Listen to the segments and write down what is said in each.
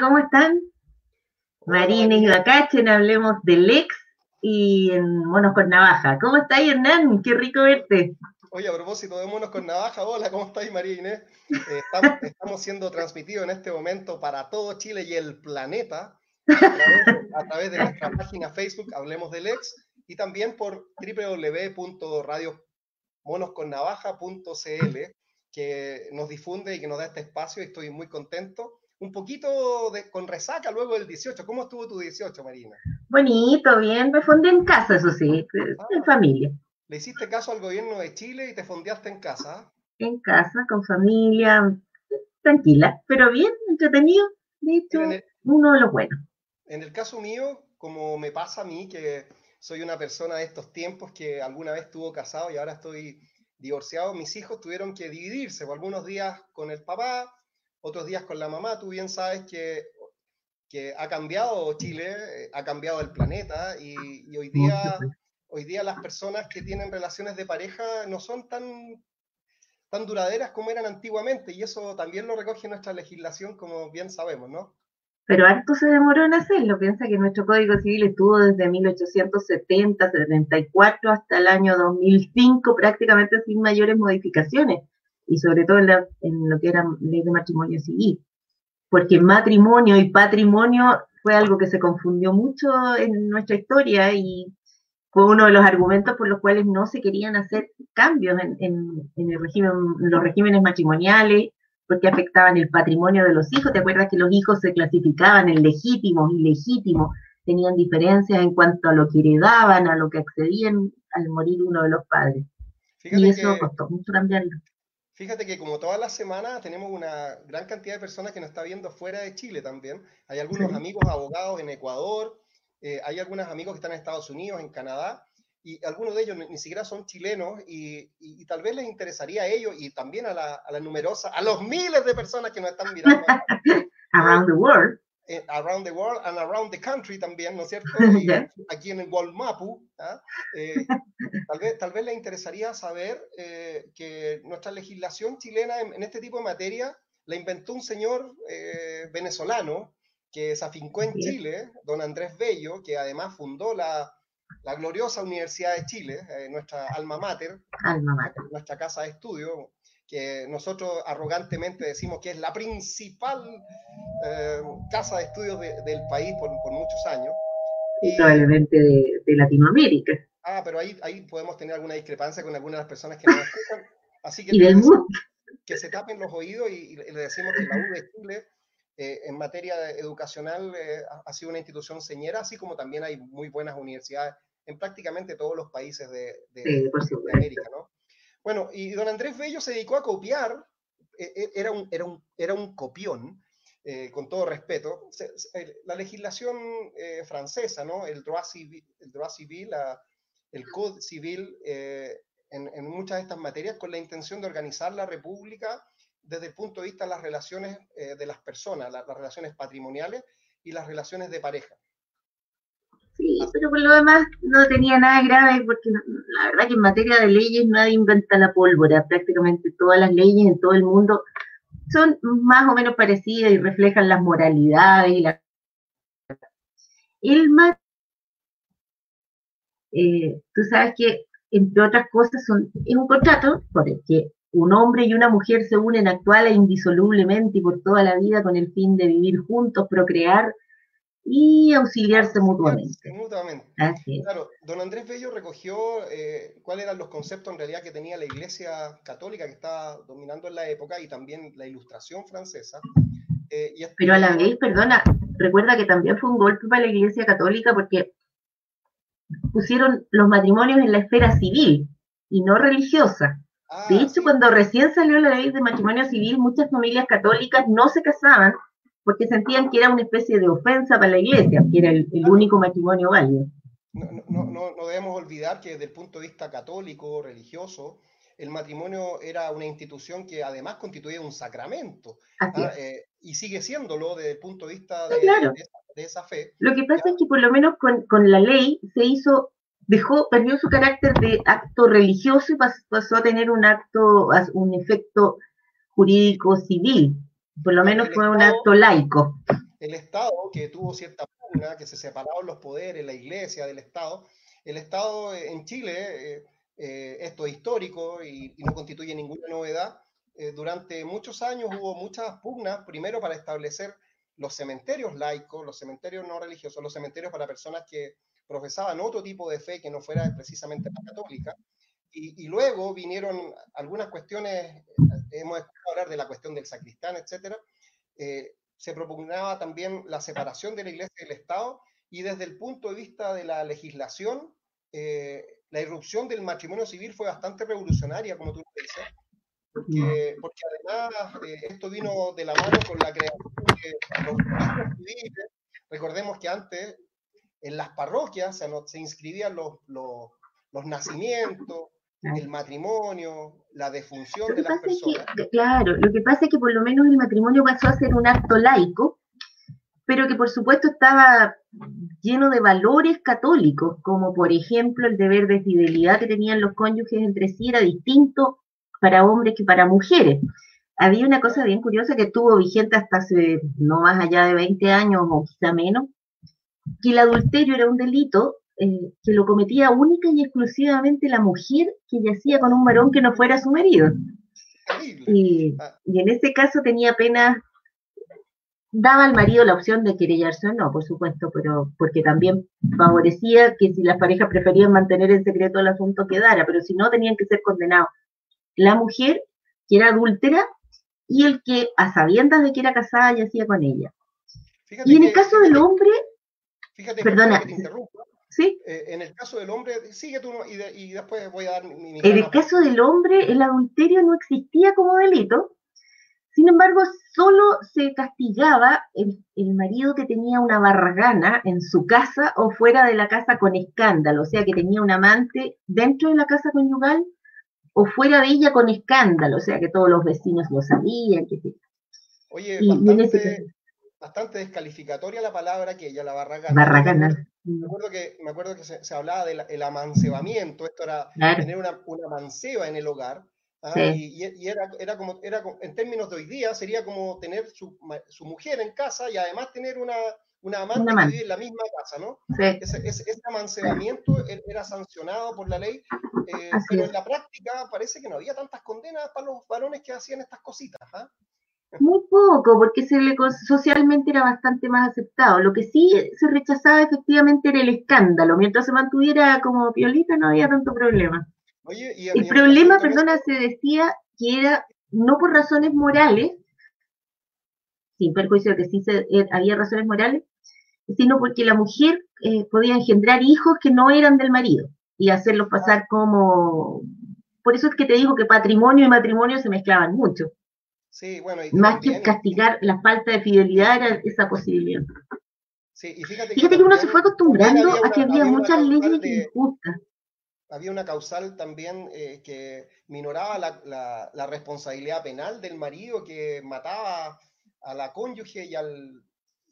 ¿cómo están? Marina y Bacachen, hablemos del ex y en Monos con Navaja. ¿Cómo estás, Hernán? Qué rico verte. Oye, a propósito de Monos con Navaja, hola, ¿cómo estáis, María Inés? Eh, estamos, estamos, siendo transmitidos en este momento para todo Chile y el planeta a través, de nuestra página Facebook, Hablemos del Ex, y también por www.radiomonosconnavaja.cl, que nos difunde y que nos da este espacio, y estoy muy contento un poquito de, con resaca luego del 18. ¿Cómo estuvo tu 18, Marina? Bonito, bien. Me fundé en casa, eso sí, ah. en familia. ¿Le hiciste caso al gobierno de Chile y te fondeaste en casa? En casa, con familia, tranquila, pero bien, entretenido. De hecho, uno de los buenos. En el caso mío, como me pasa a mí, que soy una persona de estos tiempos que alguna vez estuvo casado y ahora estoy divorciado, mis hijos tuvieron que dividirse, por algunos días con el papá, otros días con la mamá. Tú bien sabes que, que ha cambiado Chile, eh, ha cambiado el planeta y, hoy, día, hoy día las personas que tienen relaciones de pareja no son tan, tan duraderas como eran antiguamente y eso también lo recoge nuestra legislación, como bien sabemos, ¿no? Pero harto se demoró en hacerlo. Piensa que nuestro Código Civil estuvo desde 1870, 74 hasta el año 2005 prácticamente sin mayores modificaciones y sobre todo en, lo que era ley de matrimonio civil, porque matrimonio y patrimonio fue algo que se confundió mucho en nuestra historia y fue uno de los argumentos por los cuales no se querían hacer cambios en, el régimen, los regímenes matrimoniales, porque afectaban el patrimonio de los hijos. ¿Te acuerdas que los hijos se clasificaban en legítimos, ilegítimos? Tenían diferencias en cuanto a lo que heredaban, a lo que accedían al morir uno de los padres. y eso costó mucho cambiarlo. Fíjate que como todas las semanas tenemos una gran cantidad de personas que nos está viendo fuera de Chile también. Hay algunos amigos abogados en Ecuador, eh, hay algunos amigos que están en Estados Unidos, en Canadá, y algunos de ellos ni, siquiera son chilenos y, tal vez les interesaría a ellos y también a la, a numerosa, a los miles de personas que nos están mirando. Around the world. Eh, around the world and around the country también, ¿no es cierto? aquí en el Walmapu, ¿ah? eh, tal, vez, tal vez le interesaría saber eh, que nuestra legislación chilena en, este tipo de materia la inventó un señor venezolano que se afincó en Chile, don Andrés Bello, que además fundó la, la gloriosa Universidad de Chile, nuestra alma mater, alma mater, nuestra casa de estudio, que nosotros arrogantemente decimos que es la principal eh, casa de estudios del país por, muchos años. Y, probablemente de, Latinoamérica. Ah, pero ahí, ahí podemos tener alguna discrepancia con algunas de las personas que nos escuchan. Así que, que se tapen los oídos y, le decimos que la U de Chile eh, en materia educacional eh, ha sido una institución señera, así como también hay muy buenas universidades en prácticamente todos los países de, de América, ¿no? Bueno, y don Andrés Bello se dedicó a copiar, e, e, era un, copión, eh, con todo respeto, la legislación eh, francesa, ¿no? el droit civil, el, droit civil el code civil, eh, en, muchas de estas materias, con la intención de organizar la república desde el punto de vista de las relaciones de las personas, las relaciones patrimoniales y las relaciones de pareja. Pero por lo demás no tenía nada grave porque la verdad que en materia de leyes nadie inventa la pólvora. Prácticamente todas las leyes en todo el mundo son más o menos parecidas y reflejan las moralidades y la... El más... Eh, tú sabes que, entre otras cosas, es un contrato por el que un hombre y una mujer se unen actual e indisolublemente y por toda la vida con el fin de vivir juntos, procrear y auxiliarse mutuamente. Mutuamente. Claro, don Andrés Bello recogió eh, cuáles eran los conceptos en realidad que tenía la Iglesia Católica que estaba dominando en la época y también la Ilustración francesa. Eh, Pero a la vez, perdona, recuerda que también fue un golpe para la Iglesia Católica porque pusieron los matrimonios en la esfera civil y no religiosa. Ah, de hecho, cuando recién salió la ley de matrimonio civil, muchas familias católicas no se casaban porque sentían que era una especie de ofensa para la iglesia, que era el, único matrimonio válido. No, no, no, debemos olvidar que desde el punto de vista católico, religioso, el matrimonio era una institución que además constituía un sacramento ¿ah? eh, y sigue siéndolo desde el punto de vista de, esa, fe. Lo que pasa es que por lo menos con, con, la ley se hizo, dejó, perdió su carácter de acto religioso y pasó a tener un acto, un efecto jurídico civil por lo menos fue un acto laico. el Estado, que tuvo cierta pugna, que se separaron los poderes, la iglesia del Estado, el Estado en Chile, esto es histórico y, no constituye ninguna novedad, durante muchos años hubo muchas pugnas, primero para establecer los cementerios laicos, los cementerios no religiosos, los cementerios para personas que profesaban otro tipo de fe que no fuera precisamente la católica. Y, luego vinieron algunas cuestiones, hemos escuchado hablar de la cuestión del sacristán, etc. Eh, se propugnaba también la separación de la iglesia y del Estado, y desde el punto de vista de la legislación, eh, la irrupción del matrimonio civil fue bastante revolucionaria, como tú dices, porque, porque además eh, esto vino de la mano con la creación de los civiles. Recordemos que antes en las parroquias se, se inscribían los, los, los, nacimientos, el matrimonio, la defunción de las personas. claro, lo que pasa es que por lo menos el matrimonio pasó a ser un acto laico, pero que por supuesto estaba lleno de valores católicos, como por ejemplo el deber de fidelidad que tenían los cónyuges entre sí era distinto para hombres que para mujeres. Había una cosa bien curiosa que estuvo vigente hasta hace no más allá de 20 años o quizá menos, que el adulterio era un delito eh, que lo cometía única y exclusivamente la mujer que yacía con un varón que no fuera su marido. Y, y, en ese caso tenía pena, daba al marido la opción de querellarse o no, por supuesto, pero porque también favorecía que si las parejas preferían mantener en secreto el asunto quedara, pero si no tenían que ser condenados la mujer que era adúltera y el que a sabiendas de que era casada yacía con ella. y en el caso del hombre, fíjate perdona, que ¿Sí? Eh, en el caso del hombre, sigue tú y, después voy a dar mi... en el caso del hombre, el adulterio no existía como delito, sin embargo, solo se castigaba el, el, marido que tenía una barragana en su casa o fuera de la casa con escándalo, o sea, que tenía un amante dentro de la casa conyugal o fuera de ella con escándalo, o sea que todos los vecinos lo sabían. Que... Oye, bastante, descalificatoria la palabra que ella, la barragana. Barragana. Me acuerdo que, me acuerdo que se, hablaba del amancebamiento, esto era tener una, una manceba en el hogar. ¿ah? Y, y, era, era, como, era, en términos de hoy día, sería como tener su, su mujer en casa y además tener una, una amante, que vive en la misma casa, ¿no? Sí. Ese, ese, amancebamiento e, era sancionado por la ley, eh, pero en la práctica parece que no había tantas condenas para los varones que hacían estas cositas. ¿ah? Muy poco, porque se le, socialmente era bastante más aceptado. Lo que sí se rechazaba efectivamente era el escándalo. Mientras se mantuviera como piolita no había tanto problema. Oye, y, el problema, perdona, se decía que era no por razones morales, sin perjuicio de que sí se, eh, había razones morales, sino porque la mujer eh, podía engendrar hijos que no eran del marido y hacerlos pasar como... Por eso es que te digo que patrimonio y matrimonio se mezclaban mucho. Sí, bueno, Más que castigar la falta de fidelidad era esa posibilidad. Sí, y fíjate, que, uno se fue acostumbrando a que había, muchas leyes injustas. Había una causal también eh, que minoraba la, la responsabilidad penal del marido que mataba a la cónyuge y al,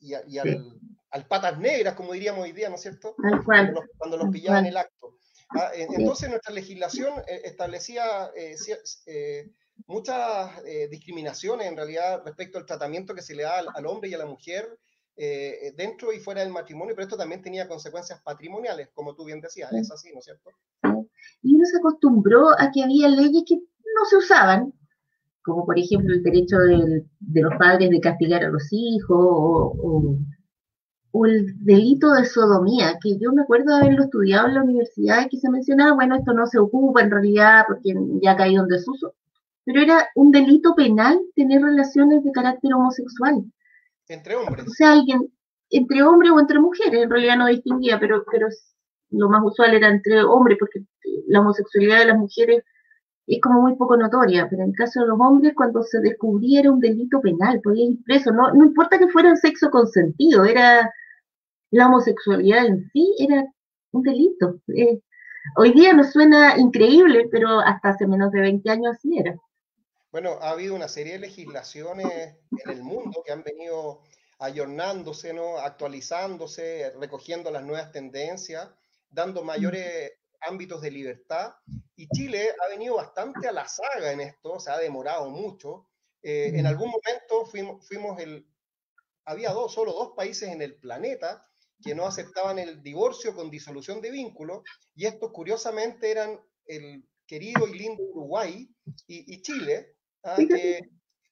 y, al, patas negras, como diríamos hoy día, ¿no es cierto? Cuando los, cuando pillaban en el acto. Ah, entonces nuestra legislación eh, establecía eh, eh, muchas discriminaciones en realidad respecto al tratamiento que se le da al, hombre y a la mujer dentro y fuera del matrimonio, pero esto también tenía consecuencias patrimoniales, como tú bien decías, es así, ¿no es cierto? Y uno se acostumbró a que había leyes que no se usaban, como por ejemplo el derecho de los padres de castigar a los hijos o, el delito de sodomía, que yo me acuerdo haberlo estudiado en la universidad y que se mencionaba, bueno, esto no se ocupa en realidad porque ya ha caído en desuso, pero era un delito penal tener relaciones de carácter homosexual. Entre hombres. O sea, alguien, entre hombres o entre mujeres, en realidad no distinguía, pero, pero lo más usual era entre hombres, porque la homosexualidad de las mujeres es como muy poco notoria, pero en el caso de los hombres, cuando se descubriera un delito penal, podía ir preso, no, no importa que fuera sexo consentido, era la homosexualidad en sí, era un delito. Eh, hoy día nos suena increíble, pero hasta hace menos de 20 años así era. Bueno, ha habido una serie de legislaciones en el mundo que han venido ayornándose, ¿no? actualizándose, recogiendo las nuevas tendencias, dando mayores ámbitos de libertad. Y Chile ha venido bastante a la saga en esto, se ha demorado mucho. Eh, en algún momento fuimos, fuimos el, había dos, solo dos países en el planeta que no aceptaban el divorcio con disolución de vínculo, y estos curiosamente eran el querido y lindo Uruguay y, Chile, ¿ah?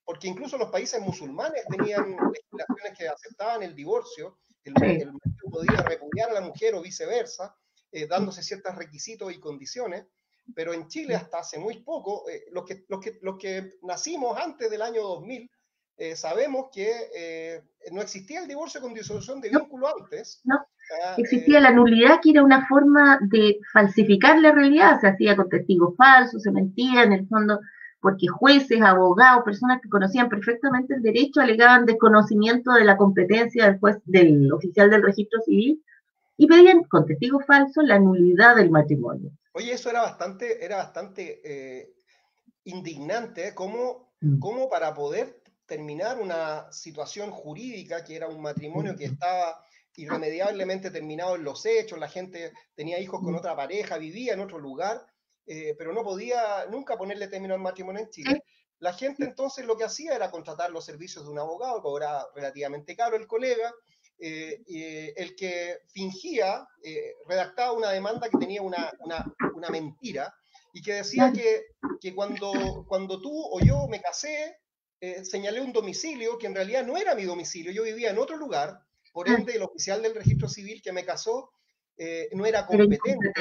porque incluso los países musulmanes tenían legislaciones que aceptaban el divorcio, el, el marido podía repudiar a la mujer o viceversa, eh, dándose ciertos requisitos y condiciones, pero en Chile hasta hace muy poco, eh, los, que, los, que, los que nacimos antes del año 2000, eh, sabemos que no existía el divorcio con disolución de vínculo antes. No, ah, existía la nulidad que era una forma de falsificar la realidad, se hacía con testigos falsos, se mentía en el fondo, porque jueces, abogados, personas que conocían perfectamente el derecho alegaban desconocimiento de la competencia del juez, del oficial del registro civil y pedían con testigos falsos la nulidad del matrimonio. Oye, eso era bastante, era bastante eh, indignante, ¿eh? como, mm. como para poder terminar una situación jurídica que era un matrimonio que estaba irremediablemente terminado en los hechos, la gente tenía hijos con mm. otra pareja, vivía en otro lugar, eh, pero no podía nunca ponerle término al matrimonio en Chile. La gente entonces lo que hacía era contratar los servicios de un abogado, cobraba relativamente caro el colega, eh, eh, el que fingía, eh, redactaba una demanda que tenía una, una, mentira y que decía que, que, cuando, cuando tú o yo me casé, señalé un domicilio que en realidad no era mi domicilio, yo vivía en otro lugar, por ende el oficial del registro civil que me casó no era competente,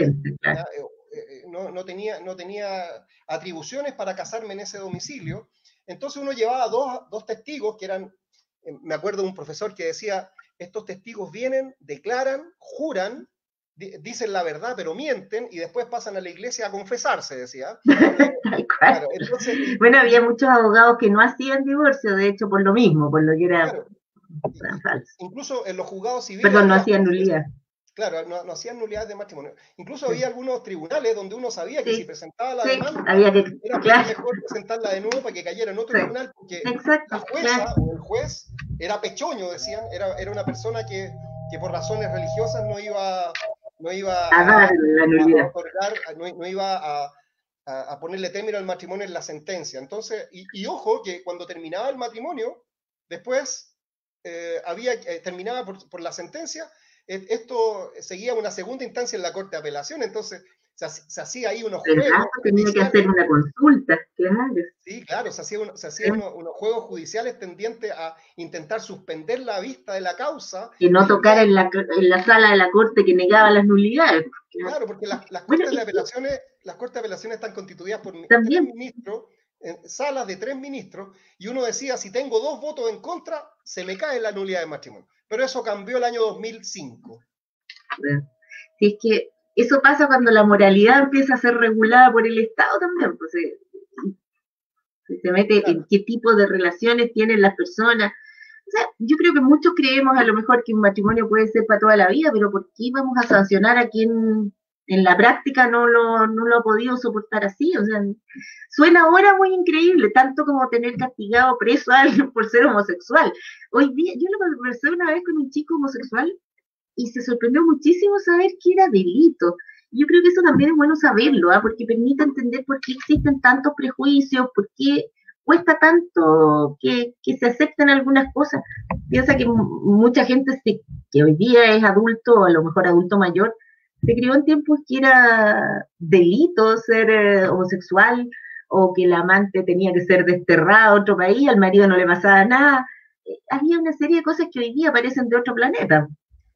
no, no, tenía, no tenía atribuciones para casarme en ese domicilio. Entonces uno llevaba dos, dos testigos que eran, me acuerdo de un profesor que decía, estos testigos vienen, declaran, juran, dicen la verdad, pero mienten y después pasan a la iglesia a confesarse, decía. bueno, había muchos abogados que no hacían divorcio, de hecho, por lo mismo, por lo que era. Incluso en los juzgados civiles. Perdón, no hacían nulidad. Claro, no, hacían nulidades de matrimonio. Incluso había algunos tribunales donde uno sabía que si presentaba la demanda, había que, era mejor presentarla de nuevo para que cayera en otro tribunal, porque la jueza o el juez era pechoño, decían, era, era una persona que, que por razones religiosas no iba, no iba a, a, no, iba a, ponerle término al matrimonio en la sentencia. Entonces, y, ojo que cuando terminaba el matrimonio, después eh, había, eh, terminaba por, por la sentencia, esto seguía una segunda instancia en la Corte de Apelación, entonces se, hacía ahí unos juegos. tenía que hacer una consulta, claro. Sí, claro, se hacían unos, juegos judiciales tendientes a intentar suspender la vista de la causa. Que no tocara en la, en la sala de la Corte que negaba las nulidades. Claro, porque las, Cortes de Apelaciones, las Cortes de Apelaciones están constituidas por tres ministros en salas de tres ministros, y uno decía, si tengo dos votos en contra, se me cae la nulidad de matrimonio pero eso cambió el año 2005. Si es que eso pasa cuando la moralidad empieza a ser regulada por el Estado también, pues se, se mete en qué tipo de relaciones tienen las personas. O sea, yo creo que muchos creemos a lo mejor que un matrimonio puede ser para toda la vida, pero ¿por qué vamos a sancionar a quien en la práctica no lo, no lo ha podido soportar así? O sea, suena ahora muy increíble, tanto como tener castigado preso a alguien por ser homosexual. Hoy día, yo lo conversé una vez con un chico homosexual y se sorprendió muchísimo saber que era delito. Yo creo que eso también es bueno saberlo, ¿ah? porque permite entender por qué existen tantos prejuicios, por qué cuesta tanto que, que se acepten algunas cosas. Piensa que mucha gente que hoy día es adulto, a lo mejor adulto mayor, se crió en tiempos que era delito ser eh, homosexual o que el amante tenía que ser desterrado a otro país, al marido no le pasaba nada había una serie de cosas que hoy día aparecen de otro planeta.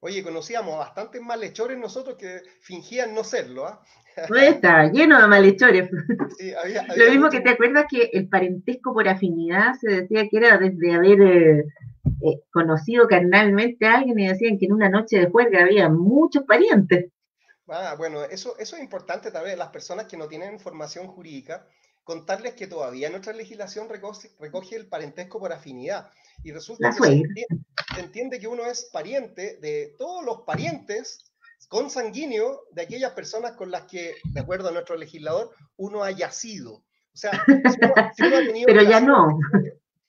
Oye, conocíamos bastantes malhechores nosotros que fingían no serlo, ¿ah? Pues estaba lleno de malhechores. Lo mismo que te acuerdas que el parentesco por afinidad se decía que era desde haber eh, eh, conocido carnalmente a alguien y decían que en una noche de juerga había muchos parientes. Ah, bueno, eso, eso es importante también las personas que no tienen formación jurídica, contarles que todavía nuestra legislación recoge, recoge el parentesco por afinidad. Y resulta que se entiende, que uno es pariente de todos los parientes consanguíneos de aquellas personas con las que, de acuerdo a nuestro legislador, uno haya sido. O sea, si uno, ha tenido Pero ya no.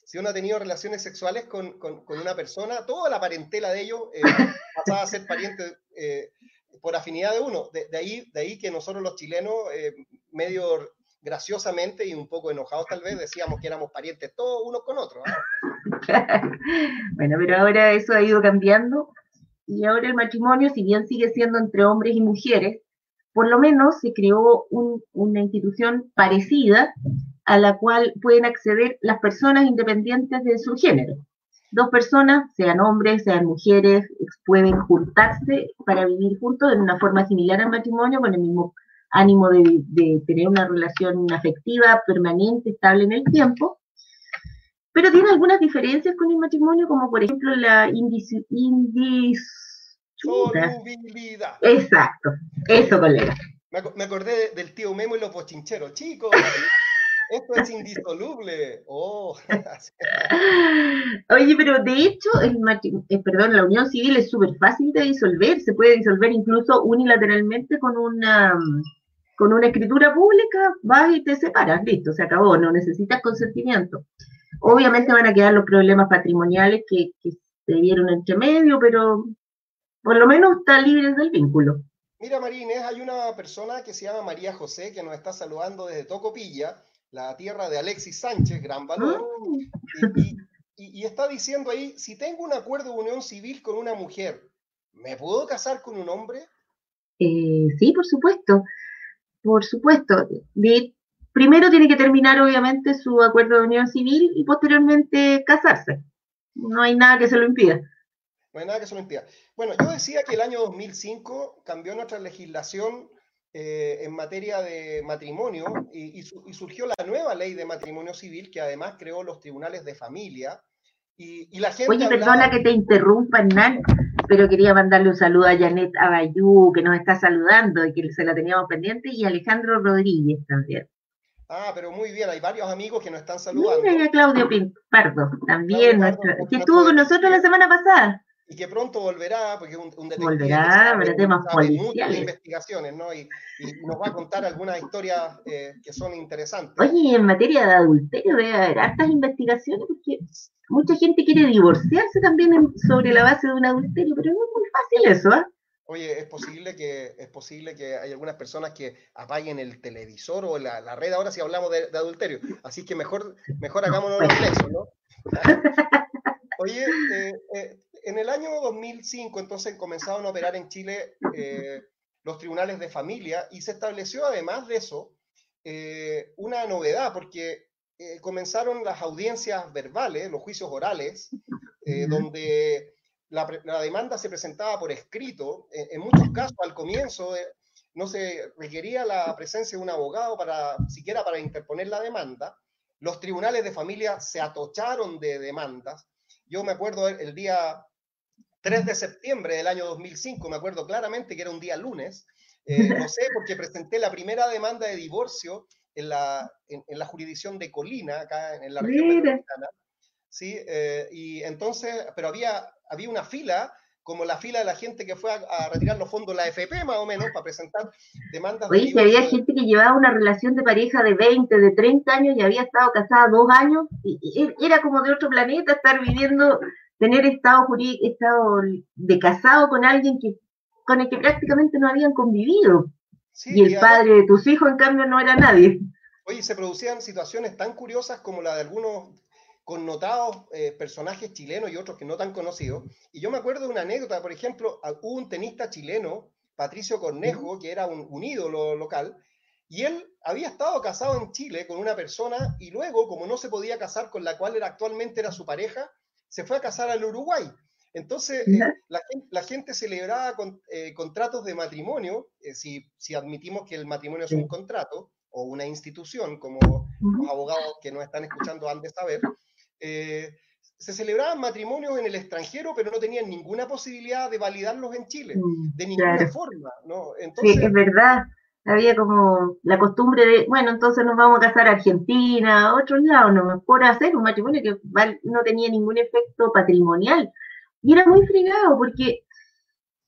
Si uno ha tenido relaciones sexuales con, con, una persona, toda la parentela de ellos eh, pasaba a ser pariente eh, por afinidad de uno. De, ahí, de ahí que nosotros los chilenos, eh, medio graciosamente y un poco enojados tal vez, decíamos que éramos parientes todos unos con otros. ¿ah? bueno, pero ahora eso ha ido cambiando y ahora el matrimonio, si bien sigue siendo entre hombres y mujeres, por lo menos se creó una institución parecida a la cual pueden acceder las personas independientes de su género. Dos personas, sean hombres, sean mujeres, pueden juntarse para vivir juntos en una forma similar al matrimonio, con el mismo ánimo de, tener una relación afectiva, permanente, estable en el tiempo, pero tiene algunas diferencias con el matrimonio, como por ejemplo la indis... Exacto, eso, colega. Me, acordé del tío Memo y los bochincheros. Chicos, esto es indisoluble. Oh. Oye, pero de hecho, el eh, perdón, la unión civil es súper fácil de disolver. Se puede disolver incluso unilateralmente con una con una escritura pública, vas y te separas, listo, se acabó, no necesitas consentimiento. Obviamente van a quedar los problemas patrimoniales que, que se dieron entre medio, pero por lo menos está libre del vínculo. Mira, Marínez, hay una persona que se llama María José que nos está saludando desde Tocopilla, la tierra de Alexis Sánchez, gran valor, ah. y, está diciendo ahí, si tengo un acuerdo de unión civil con una mujer, ¿me puedo casar con un hombre? Eh, sí, por supuesto, por supuesto. primero tiene que terminar, obviamente, su acuerdo de unión civil y posteriormente casarse. No hay nada que se lo impida. No hay nada que se lo impida. Bueno, yo decía que el año 2005 cambió nuestra legislación eh, en materia de matrimonio y, surgió la nueva ley de matrimonio civil que además creó los tribunales de familia. Y, la gente Oye, perdona que te interrumpa, Hernán, pero quería mandarle un saludo a Janet Abayú, que nos está saludando y que se la teníamos pendiente, y a Alejandro Rodríguez también. Ah, pero muy bien, hay varios amigos que nos están saludando. Mira, Claudio Pardo, también, que estuvo con nosotros la semana pasada y que pronto volverá, porque es un, un detective volverá, que temas policiales. investigaciones, ¿no? Y, nos va a contar algunas historias eh, que son interesantes. Oye, en materia de adulterio debe haber hartas investigaciones, porque mucha gente quiere divorciarse también sobre la base de un adulterio, pero no es muy fácil eso, ¿ah? Oye, es posible que es posible que hay algunas personas que apaguen el televisor o la, la red ahora si hablamos de, adulterio. Así que mejor, mejor hagámonos los flexos, ¿no? Oye, eh, eh, en el año 2005 entonces comenzaron a operar en Chile eh, los tribunales de familia y se estableció además de eso eh, una novedad porque eh, comenzaron las audiencias verbales, los juicios orales, donde la, demanda se presentaba por escrito. En, muchos casos al comienzo no se requería la presencia de un abogado para siquiera para interponer la demanda. Los tribunales de familia se atocharon de demandas. Yo me acuerdo el día 3 de septiembre del año 2005, me acuerdo claramente que era un día lunes, eh, lo sé porque presenté la primera demanda de divorcio en la, en, la jurisdicción de Colina, acá en la región metropolitana. Sí, eh, y entonces, pero había, había una fila, como la fila de la gente que fue a, retirar los fondos de la FP, más o menos, para presentar demandas. Oye, que había gente que llevaba una relación de pareja de 20, de 30 años y había estado casada dos años, y era como de otro planeta estar viviendo tener estado jurídico, estado de casado con alguien que, con el que prácticamente no habían convivido. y el padre de tus hijos, en cambio, no era nadie. Oye, se producían situaciones tan curiosas como la de algunos connotados eh, personajes chilenos y otros que no tan conocidos. Y yo me acuerdo de una anécdota, por ejemplo, hubo un tenista chileno, Patricio Cornejo, que era un, un ídolo local, y él había estado casado en Chile con una persona y luego, como no se podía casar con la cual era actualmente era su pareja, se fue a casar al Uruguay. Entonces, eh, la, gente celebraba con, eh, contratos de matrimonio, eh, si, si, admitimos que el matrimonio es un contrato o una institución, como los abogados que nos están escuchando han de saber, se celebraban matrimonios en el extranjero, pero no tenían ninguna posibilidad de validarlos en Chile, de ninguna forma. ¿no? Entonces, sí, es verdad había como la costumbre de, bueno, entonces nos vamos a casar a Argentina, a otros lados, no por hacer un matrimonio que no tenía ningún efecto patrimonial. Y era muy fregado porque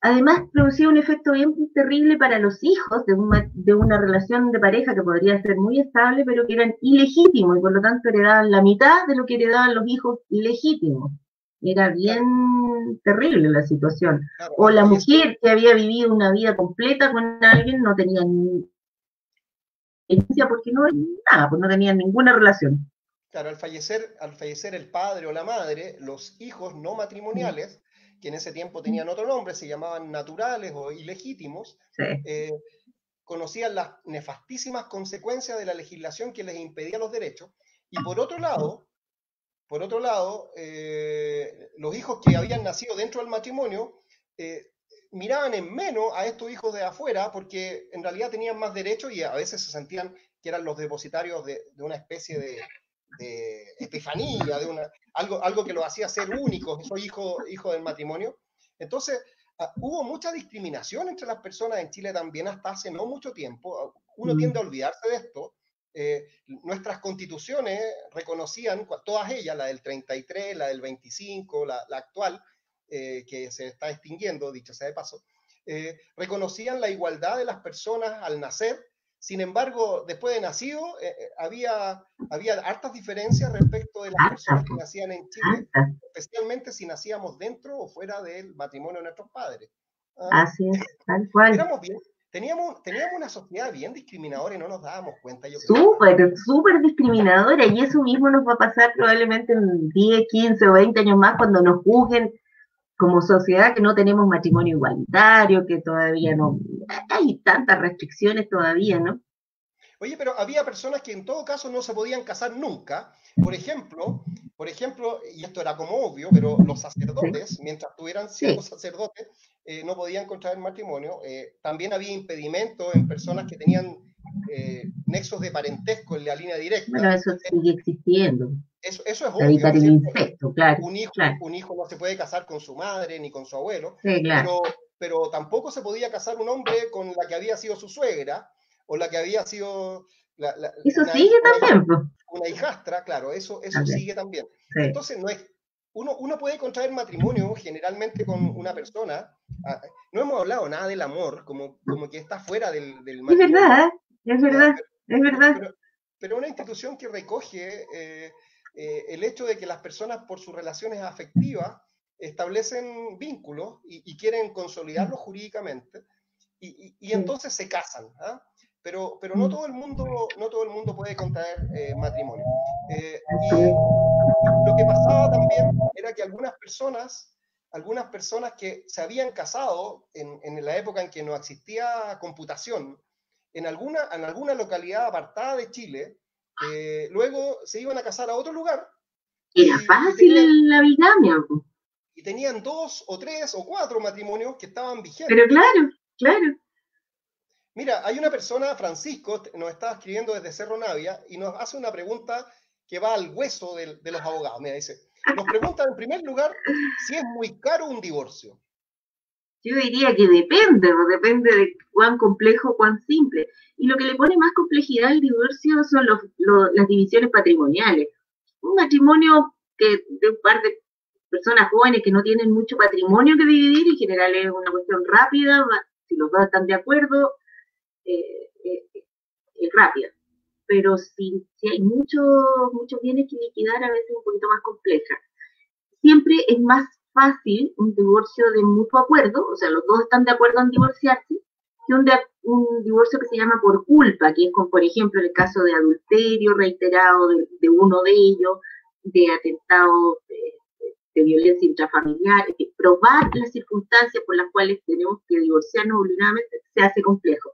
además producía un efecto bien terrible para los hijos de una, de una relación de pareja que podría ser muy estable, pero que eran ilegítimos y por lo tanto heredaban la mitad de lo que heredaban los hijos legítimos. Era bien terrible la situación. o la mujer que había vivido una vida completa con alguien no tenía ni porque no nada, pues no tenía ninguna relación. Claro, al fallecer, al fallecer el padre o la madre, los hijos no matrimoniales, que en ese tiempo tenían otro nombre, se llamaban naturales o ilegítimos, eh, conocían las nefastísimas consecuencias de la legislación que les impedía los derechos. Y por otro lado, por otro lado, eh, los hijos que habían nacido dentro del matrimonio eh, miraban en menos a estos hijos de afuera porque en realidad tenían más derechos y a veces se sentían que eran los depositarios de una especie de, de estefanía, de una, algo, algo que lo hacía ser únicos, soy hijo, hijo del matrimonio. Entonces, ah, hubo mucha discriminación entre las personas en Chile también hasta hace no mucho tiempo. Uno tiende a olvidarse de esto. Eh, nuestras constituciones reconocían, todas ellas, la del 33, la del 25, la, la actual, eh, que se está extinguiendo, dicho sea de paso, eh, reconocían la igualdad de las personas al nacer sin embargo, después de nacido, eh, eh, había, había hartas diferencias respecto de las personas que nacían en Chile, especialmente si nacíamos dentro o fuera del matrimonio de nuestros padres. Ah, Así es, tal cual. Teníamos, teníamos una sociedad bien discriminadora y no nos dábamos cuenta. Súper, súper discriminadora y eso mismo nos va a pasar probablemente en 10, 15 o 20 años más cuando nos juzguen como sociedad que no tenemos matrimonio igualitario, que todavía no, hay tantas restricciones todavía, ¿no? Oye, pero había personas que en todo caso no se podían casar nunca. Por ejemplo, por ejemplo, y esto era como obvio, pero los sacerdotes, mientras tuvieran siendo sacerdotes, eh, no podían contraer matrimonio. Eh, también había impedimentos en personas que tenían eh, nexos de parentesco en la línea directa. Bueno, eso sigue existiendo. Eso, eso es obvio. claro, un, hijo, un hijo no se puede casar con su madre ni con su abuelo, pero, pero tampoco se podía casar un hombre con la que había sido su suegra o la que había sido... La, eso sigue también. Una hijastra, claro, eso, eso sigue también. Entonces, no es, uno, uno, puede contraer matrimonio generalmente con una persona. No hemos hablado nada del amor, como, como que está fuera del, del matrimonio. Es verdad, es verdad, es verdad. Pero, una institución que recoge eh, eh, el hecho de que las personas por sus relaciones afectivas establecen vínculos y, quieren consolidarlos jurídicamente y, entonces se casan. ¿ah? Pero, pero no, todo el mundo, no todo el mundo puede contraer eh, matrimonio. Eh, y lo que pasaba también era que algunas personas, algunas personas que se habían casado en, en la época en que no existía computación, en alguna, en alguna localidad apartada de Chile, eh, luego se iban a casar a otro lugar. Era fácil la bigamia. Y tenían dos o tres o cuatro matrimonios que estaban vigentes. Pero claro, claro. Mira, hay una persona, Francisco, nos está escribiendo desde Cerro Navia y nos hace una pregunta que va al hueso de, los abogados. Mira, dice, nos pregunta en primer lugar si es muy caro un divorcio. Yo diría que depende, depende de cuán complejo, cuán simple. Y lo que le pone más complejidad al divorcio son las divisiones patrimoniales. Un matrimonio que de un par de personas jóvenes que no tienen mucho patrimonio que dividir, en general es una cuestión rápida, si los dos están de acuerdo, eh, eh, es rápida. Pero si, hay muchos muchos bienes que liquidar, a veces es un poquito más compleja. Siempre es más fácil un divorcio de mutuo acuerdo, o sea, los dos están de acuerdo en divorciarse, que un, divorcio que se llama por culpa, que es como, por ejemplo, el caso de adulterio reiterado de, uno de ellos, de atentado de, violencia intrafamiliar, probar las circunstancias por las cuales tenemos que divorciarnos obligadamente se hace complejo.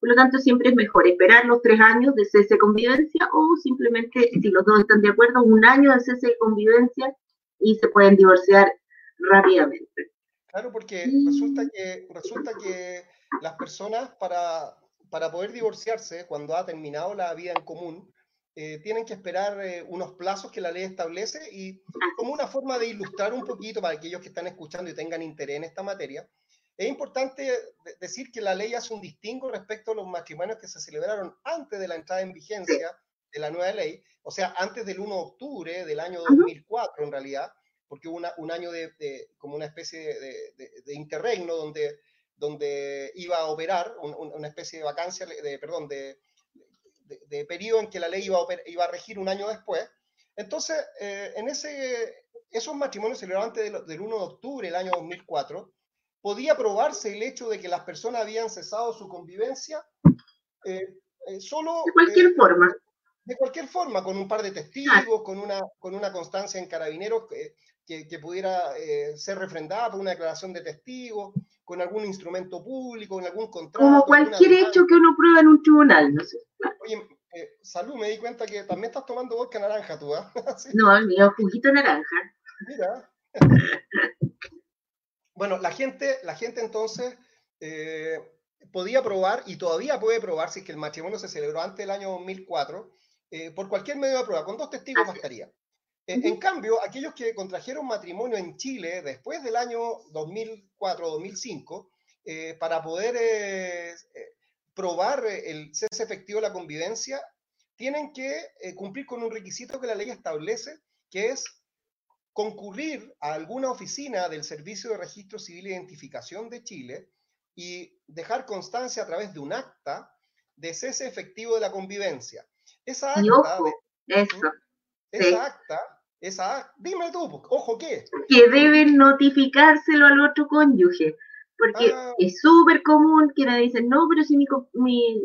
Por lo tanto, siempre es mejor esperar los tres años de cese de convivencia o simplemente, si los dos están de acuerdo, un año de cese de convivencia y se pueden divorciar rápidamente. Claro, porque resulta que, resulta que las personas para, para poder divorciarse cuando ha terminado la vida en común, eh, tienen que esperar eh, unos plazos que la ley establece y como una forma de ilustrar un poquito para aquellos que están escuchando y tengan interés en esta materia, es importante decir que la ley hace un distingo respecto a los matrimonios que se celebraron antes de la entrada en vigencia de la nueva ley, o sea, antes del 1 de octubre del año 2004 en realidad, porque hubo un año de, como una especie de, interregno donde, donde iba a operar, una especie de vacancia, de, perdón, de, periodo en que la ley iba a, iba a regir un año después. Entonces, eh, en ese, esos matrimonios celebrados antes del, 1 de octubre del año 2004, podía probarse el hecho de que las personas habían cesado su convivencia eh, eh, solo... De cualquier forma De cualquier forma, con un par de testigos, con una, con una constancia en carabineros que, que, pudiera eh, ser refrendada por una declaración de testigos, con algún instrumento público, con algún contrato. Como cualquier hecho que uno prueba en un tribunal, no sé. Oye, eh, salud, me di cuenta que también estás tomando vodka naranja tú, ¿ah? No, el mío juguito naranja. Mira. bueno, la gente, la gente entonces eh, podía probar y todavía puede probar si es que el matrimonio se celebró antes del año 2004, eh, por cualquier medio de prueba, con dos testigos bastaría. En cambio, aquellos que contrajeron matrimonio en Chile después del año 2004-2005, para poder probar el cese efectivo de la convivencia, tienen que eh, cumplir con un requisito que la ley establece, que es concurrir a alguna oficina del Servicio de Registro Civil e Identificación de Chile y dejar constancia a través de un acta de cese efectivo de la convivencia. Esa acta, ojo, eso, esa acta, esa dime tú, ojo qué. Que deben notificárselo al otro cónyuge porque ah. es súper común que me dicen, no, pero si mi,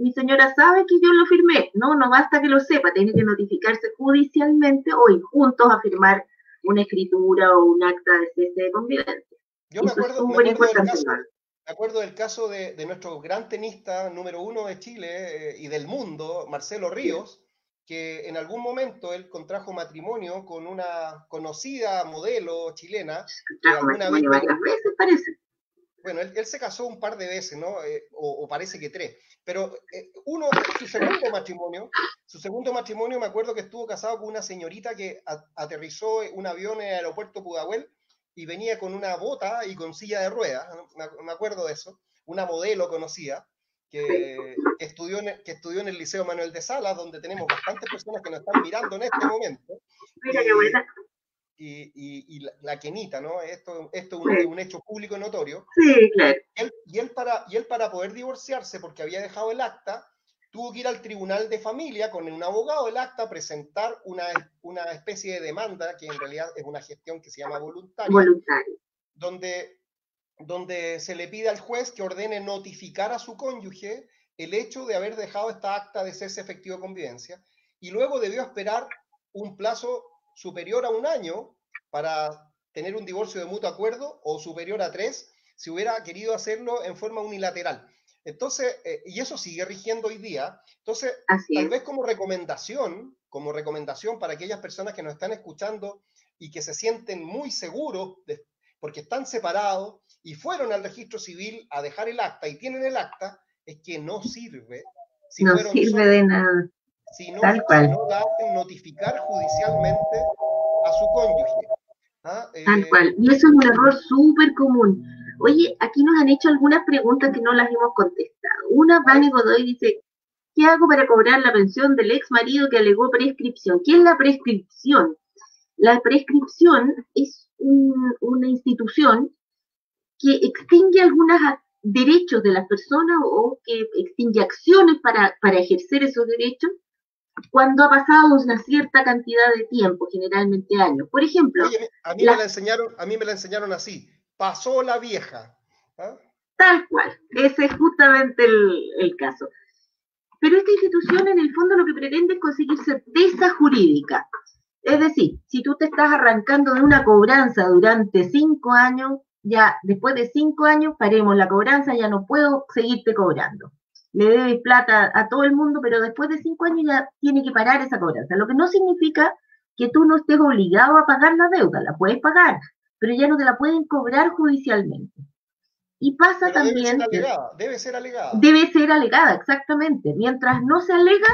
mi, señora sabe que yo lo firmé, no, no basta que lo sepa, tiene que notificarse judicialmente o ir juntos a firmar una escritura o un acta de cese de convivencia. Yo me acuerdo, me acuerdo, del caso, me acuerdo, del caso, de, nuestro gran tenista número uno de Chile eh, y del mundo, Marcelo Ríos, que en algún momento él contrajo matrimonio con una conocida modelo chilena. alguna vez, varias veces parece bueno, él, se casó un par de veces, ¿no? Eh, o, parece que tres. Pero eh, uno, su segundo matrimonio, su segundo matrimonio, me acuerdo que estuvo casado con una señorita que aterrizó un avión en el aeropuerto Pudahuel y venía con una bota y con silla de ruedas, me, acuerdo de eso, una modelo conocida, que, estudió en, que estudió en el Liceo Manuel de Salas, donde tenemos bastantes personas que nos están mirando en este momento. Mira qué buena y, la, quenita, ¿no? Esto, esto es un, hecho público notorio. Sí, claro. Y él, para, y él para poder divorciarse, porque había dejado el acta, tuvo que ir al tribunal de familia con un abogado del acta, presentar una, una especie de demanda, que en realidad es una gestión que se llama voluntaria, voluntaria. Donde, donde se le pide al juez que ordene notificar a su cónyuge el hecho de haber dejado esta acta de cese efectivo de convivencia, y luego debió esperar un plazo superior a un año para tener un divorcio de mutuo acuerdo o superior a tres si hubiera querido hacerlo en forma unilateral. Entonces, eh, y eso sigue rigiendo hoy día. Entonces, tal vez como recomendación, como recomendación para aquellas personas que nos están escuchando y que se sienten muy seguros porque están separados y fueron al registro civil a dejar el acta y tienen el acta, es que no sirve. no sirve de nada sino que no da notificar judicialmente a su cónyuge. ¿ah? Tal eh, cual. Y eso es un error súper común. Oye, aquí nos han hecho algunas preguntas que no las hemos contestado. Una, Vane Godoy dice, ¿qué hago para cobrar la pensión del ex marido que alegó prescripción? ¿Qué es la prescripción? La prescripción es una institución que extingue algunos derechos de las personas o que extingue acciones para, para ejercer esos derechos cuando ha pasado una cierta cantidad de tiempo, generalmente años. Por ejemplo, a, mí me la enseñaron, a mí me la enseñaron así, pasó la vieja. ¿ah? Tal cual, ese es justamente el, caso. Pero esta institución en el fondo lo que pretende es conseguir certeza jurídica. Es decir, si tú te estás arrancando de una cobranza durante cinco años, ya después de cinco años paremos la cobranza, ya no puedo seguirte cobrando le debes plata a todo el mundo, pero después de cinco años ya tiene que parar esa cobranza. Lo que no significa que tú no estés obligado a pagar la deuda, la puedes pagar, pero ya no te la pueden cobrar judicialmente. Y pasa también... Debe ser, alegada, debe ser alegada. Debe ser alegada, exactamente. Mientras no se alega,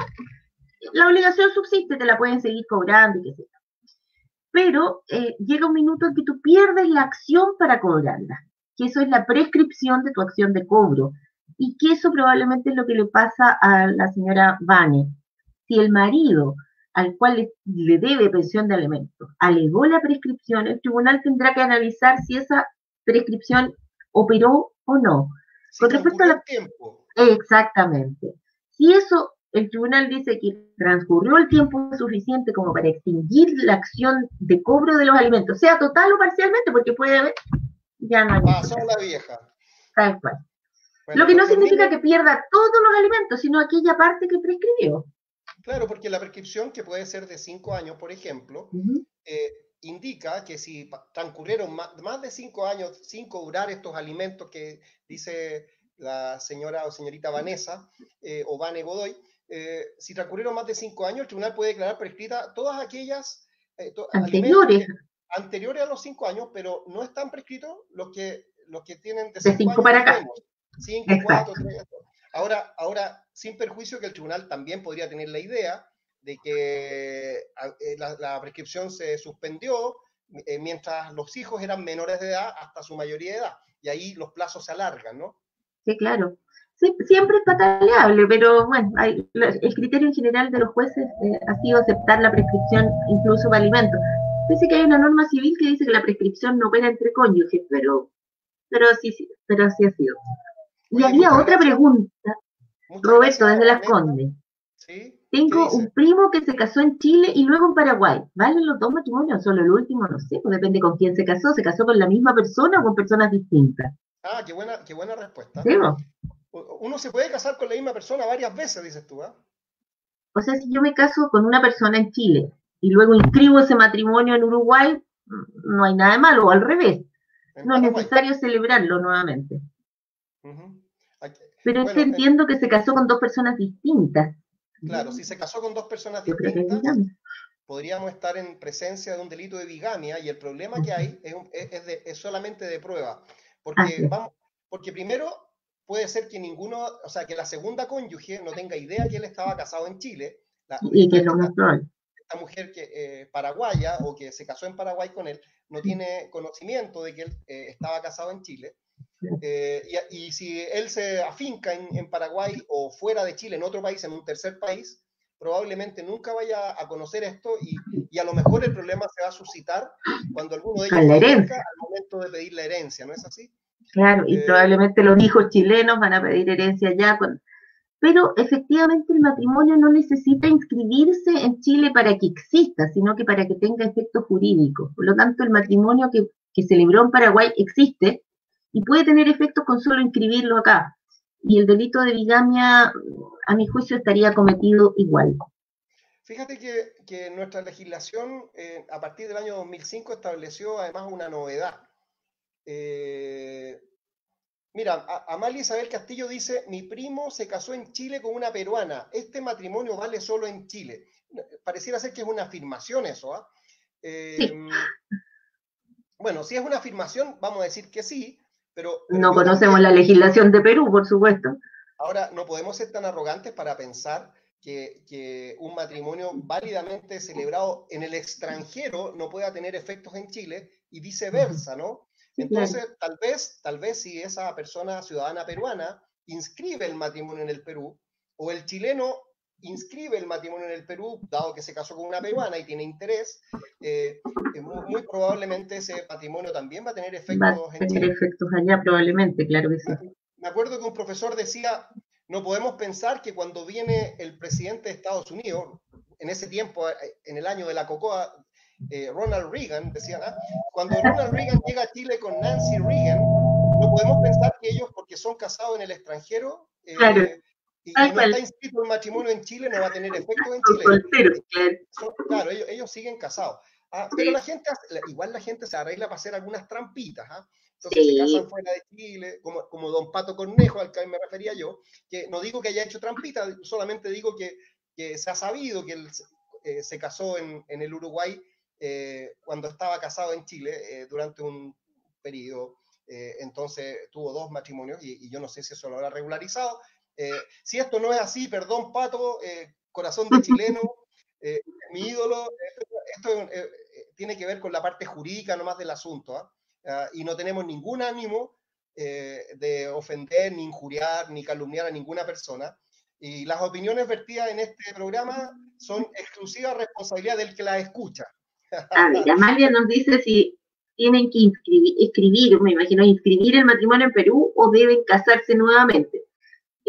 la obligación subsiste, te la pueden seguir cobrando y qué sé Pero eh, llega un minuto en que tú pierdes la acción para cobrarla, que eso es la prescripción de tu acción de cobro y que eso probablemente es lo que le pasa a la señora Vane. Si el marido al cual le, debe pensión de alimentos alegó la prescripción, el tribunal tendrá que analizar si esa prescripción operó o no. Con respecto a tiempo. Exactamente. Si eso el tribunal dice que transcurrió el tiempo suficiente como para extinguir la acción de cobro de los alimentos, sea total o parcialmente, porque puede haber, ya no hay. Pasó la vieja. Tal cual. Lo que no significa que pierda todos los alimentos, sino aquella parte que prescribió. Claro, porque la prescripción, que puede ser de cinco años, por ejemplo, eh, indica que si transcurrieron más, de cinco años sin cobrar estos alimentos que dice la señora o señorita Vanessa eh, o Vane Godoy, eh, si transcurrieron más de cinco años, el tribunal puede declarar prescrita todas aquellas anteriores. anteriores a los cinco años, pero no están prescritos los que, los que tienen de cinco, para acá. Cinco, cuatro, tres, Ahora, ahora, sin perjuicio que el tribunal también podría tener la idea de que eh, la, prescripción se suspendió eh, mientras los hijos eran menores de edad hasta su mayoría de edad, y ahí los plazos se alargan, ¿no? Sí, claro. siempre es pataleable, pero bueno, el criterio en general de los jueces eh, ha sido aceptar la prescripción incluso para alimentos. Dice que hay una norma civil que dice que la prescripción no opera entre cónyuges, pero, pero sí, sí, pero así ha sido. Y había otra pregunta, Roberto, desde Las Condes. Tengo un primo que se casó en Chile y luego en Paraguay. ¿Valen los dos matrimonios? Solo el último, no sé, pues depende con quién se casó. ¿Se casó con la misma persona o con personas distintas? Ah, qué buena, qué buena respuesta. Uno se puede casar con la misma persona varias veces, dices tú, ¿ah? O sea, si yo me caso con una persona en Chile y luego inscribo ese matrimonio en Uruguay, no hay nada de malo, o al revés. no es necesario celebrarlo nuevamente. Pero es que entiendo que se casó con dos personas distintas. Claro, si se casó con dos personas distintas, podríamos estar en presencia de un delito de bigamia y el problema que hay es, solamente de prueba. Porque, vamos, porque primero puede ser que ninguno, o sea, que la segunda cónyuge no tenga idea que él estaba casado en Chile. y que lo Esta mujer que eh, paraguaya o que se casó en Paraguay con él no tiene conocimiento de que él eh, estaba casado en Chile eh, y, si él se afinca en, Paraguay o fuera de Chile, en otro país, en un tercer país, probablemente nunca vaya a conocer esto y, a lo mejor el problema se va a suscitar cuando alguno de ellos afinca al momento de pedir la herencia, ¿no es así? Claro, y eh, probablemente los hijos chilenos van a pedir herencia ya. Pero efectivamente el matrimonio no necesita inscribirse en Chile para que exista, sino que para que tenga efecto jurídico. Por lo tanto, el matrimonio que, que celebró en Paraguay existe, y puede tener efectos con solo inscribirlo acá. Y el delito de bigamia, a mi juicio, estaría cometido igual. Fíjate que, nuestra legislación, eh, a partir del año 2005, estableció además una novedad. Eh, mira, Amalia Isabel Castillo dice, mi primo se casó en Chile con una peruana. Este matrimonio vale solo en Chile. Pareciera ser que es una afirmación eso, ¿ah? Eh, bueno, si es una afirmación, vamos a decir que sí, no conocemos la legislación de Perú, por supuesto. Ahora, no podemos ser tan arrogantes para pensar que, un matrimonio válidamente celebrado en el extranjero no pueda tener efectos en Chile y viceversa, ¿no? Entonces, tal vez, tal vez si esa persona ciudadana peruana inscribe el matrimonio en el Perú, o el chileno inscribe el matrimonio en el Perú, dado que se casó con una peruana y tiene interés, eh, eh, muy, probablemente ese matrimonio también va a tener efectos va a tener efectos allá, probablemente, claro que sí. Me acuerdo que un profesor decía, no podemos pensar que cuando viene el presidente de Estados Unidos, en ese tiempo, eh, en el año de la cocoa, Ronald Reagan, decía, ¿ah? cuando Ronald Reagan llega a Chile con Nancy Reagan, no podemos pensar que ellos, porque son casados en el extranjero, claro y, no está inscrito el matrimonio en Chile, no va a tener efecto en Chile. claro, ellos, siguen casados. Ah, pero la gente, igual la gente se arregla para hacer algunas trampitas. ¿ah? Entonces se casan fuera de Chile, como, como Don Pato Cornejo, al que me refería yo, que no digo que haya hecho trampitas, solamente digo que, que se ha sabido que él eh, se casó en, en el Uruguay eh, cuando estaba casado en Chile eh, durante un periodo. entonces tuvo dos matrimonios y, y, yo no sé si eso lo habrá regularizado, eh, si esto no es así, perdón, Pato, eh, corazón de chileno, eh, mi ídolo, esto, tiene que ver con la parte jurídica nomás del asunto, ¿ah? Ah, y no tenemos ningún ánimo de ofender, ni injuriar, ni calumniar a ninguna persona. Y las opiniones vertidas en este programa son exclusiva responsabilidad del que las escucha. A ver, Amalia nos dice si tienen que inscribir, escribir, me imagino, inscribir el matrimonio en Perú o deben casarse nuevamente.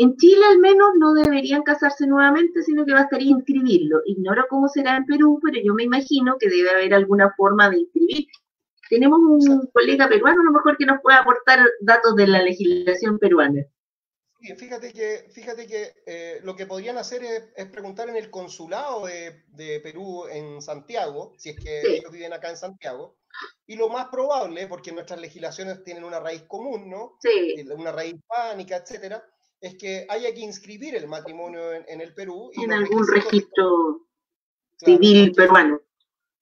En Chile al menos no deberían casarse nuevamente, sino que bastaría inscribirlo. Ignoro cómo será en Perú, pero yo me imagino que debe haber alguna forma de inscribir. Tenemos un colega peruano a lo mejor que nos pueda aportar datos de la legislación peruana. fíjate que, fíjate que eh, lo que podrían hacer es, preguntar en el consulado de, Perú en Santiago, si es que ellos viven acá en Santiago, y lo más probable, porque nuestras legislaciones tienen una raíz común, ¿no? Sí. Eh, una raíz hispánica, etcétera, es que haya que inscribir el matrimonio en, el Perú. Y en algún registro civil peruano.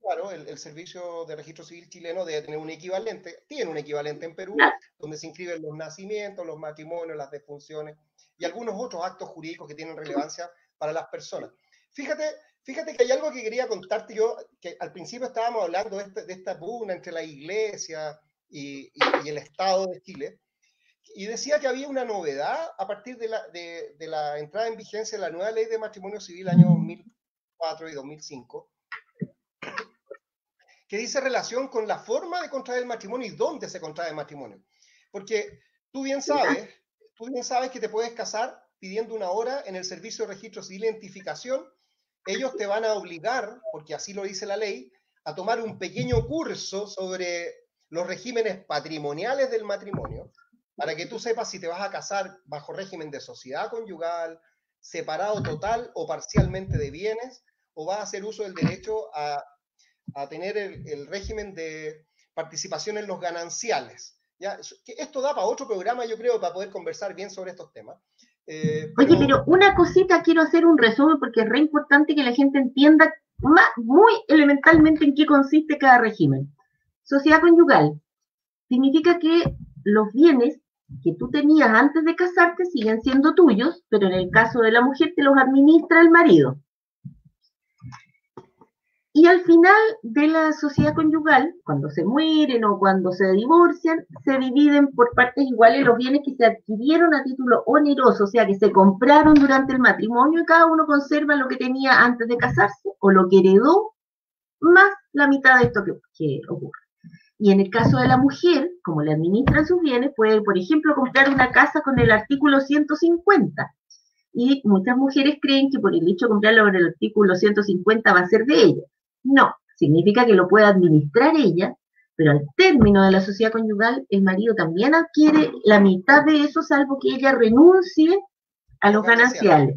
Claro, el, Servicio de Registro Civil chileno debe tener un equivalente, tiene un equivalente en Perú, donde se inscriben los nacimientos, los matrimonios, las defunciones y algunos otros actos jurídicos que tienen relevancia para las personas. Fíjate, fíjate que hay algo que quería contarte yo, que al principio estábamos hablando de, este, esta pugna entre la iglesia y, el Estado de Chile, y decía que había una novedad a partir de la, entrada en vigencia de la nueva ley de matrimonio civil año 2004 y 2005 que dice relación con la forma de contraer el matrimonio y dónde se contrae el matrimonio. Porque tú bien sabes, tú bien sabes que te puedes casar pidiendo una hora en el servicio de registro civil de identificación. Ellos te van a obligar, porque así lo dice la ley, a tomar un pequeño curso sobre los regímenes patrimoniales del matrimonio, para que tú sepas si te vas a casar bajo régimen de sociedad conyugal, separado total o parcialmente de bienes, o vas a hacer uso del derecho a a tener el, régimen de participación en los gananciales. ¿ya? Esto da para otro programa, yo creo, para poder conversar bien sobre estos temas. Eh, Oye, pero una cosita quiero hacer un resumen porque es re importante que la gente entienda muy elementalmente en qué consiste cada régimen. Sociedad conyugal significa que los bienes que tú tenías antes de casarte siguen siendo tuyos, pero en el caso de la mujer te los administra el marido. Y al final de la sociedad conyugal, cuando se mueren o cuando se divorcian, se dividen por partes iguales los bienes que se adquirieron a título oneroso, o sea, que se compraron durante el matrimonio y cada uno conserva lo que tenía antes de casarse o lo que heredó, más la mitad de esto que, que ocurre. Y en el caso de la mujer, como le administran sus bienes, puede, por ejemplo, comprar una casa con el artículo 150. Y muchas mujeres creen que por el hecho de comprarlo con el artículo 150 va a ser de ella. No, significa que lo puede administrar ella, pero al término de la sociedad conyugal, el marido también adquiere la mitad de eso, salvo que ella renuncie a los gananciales,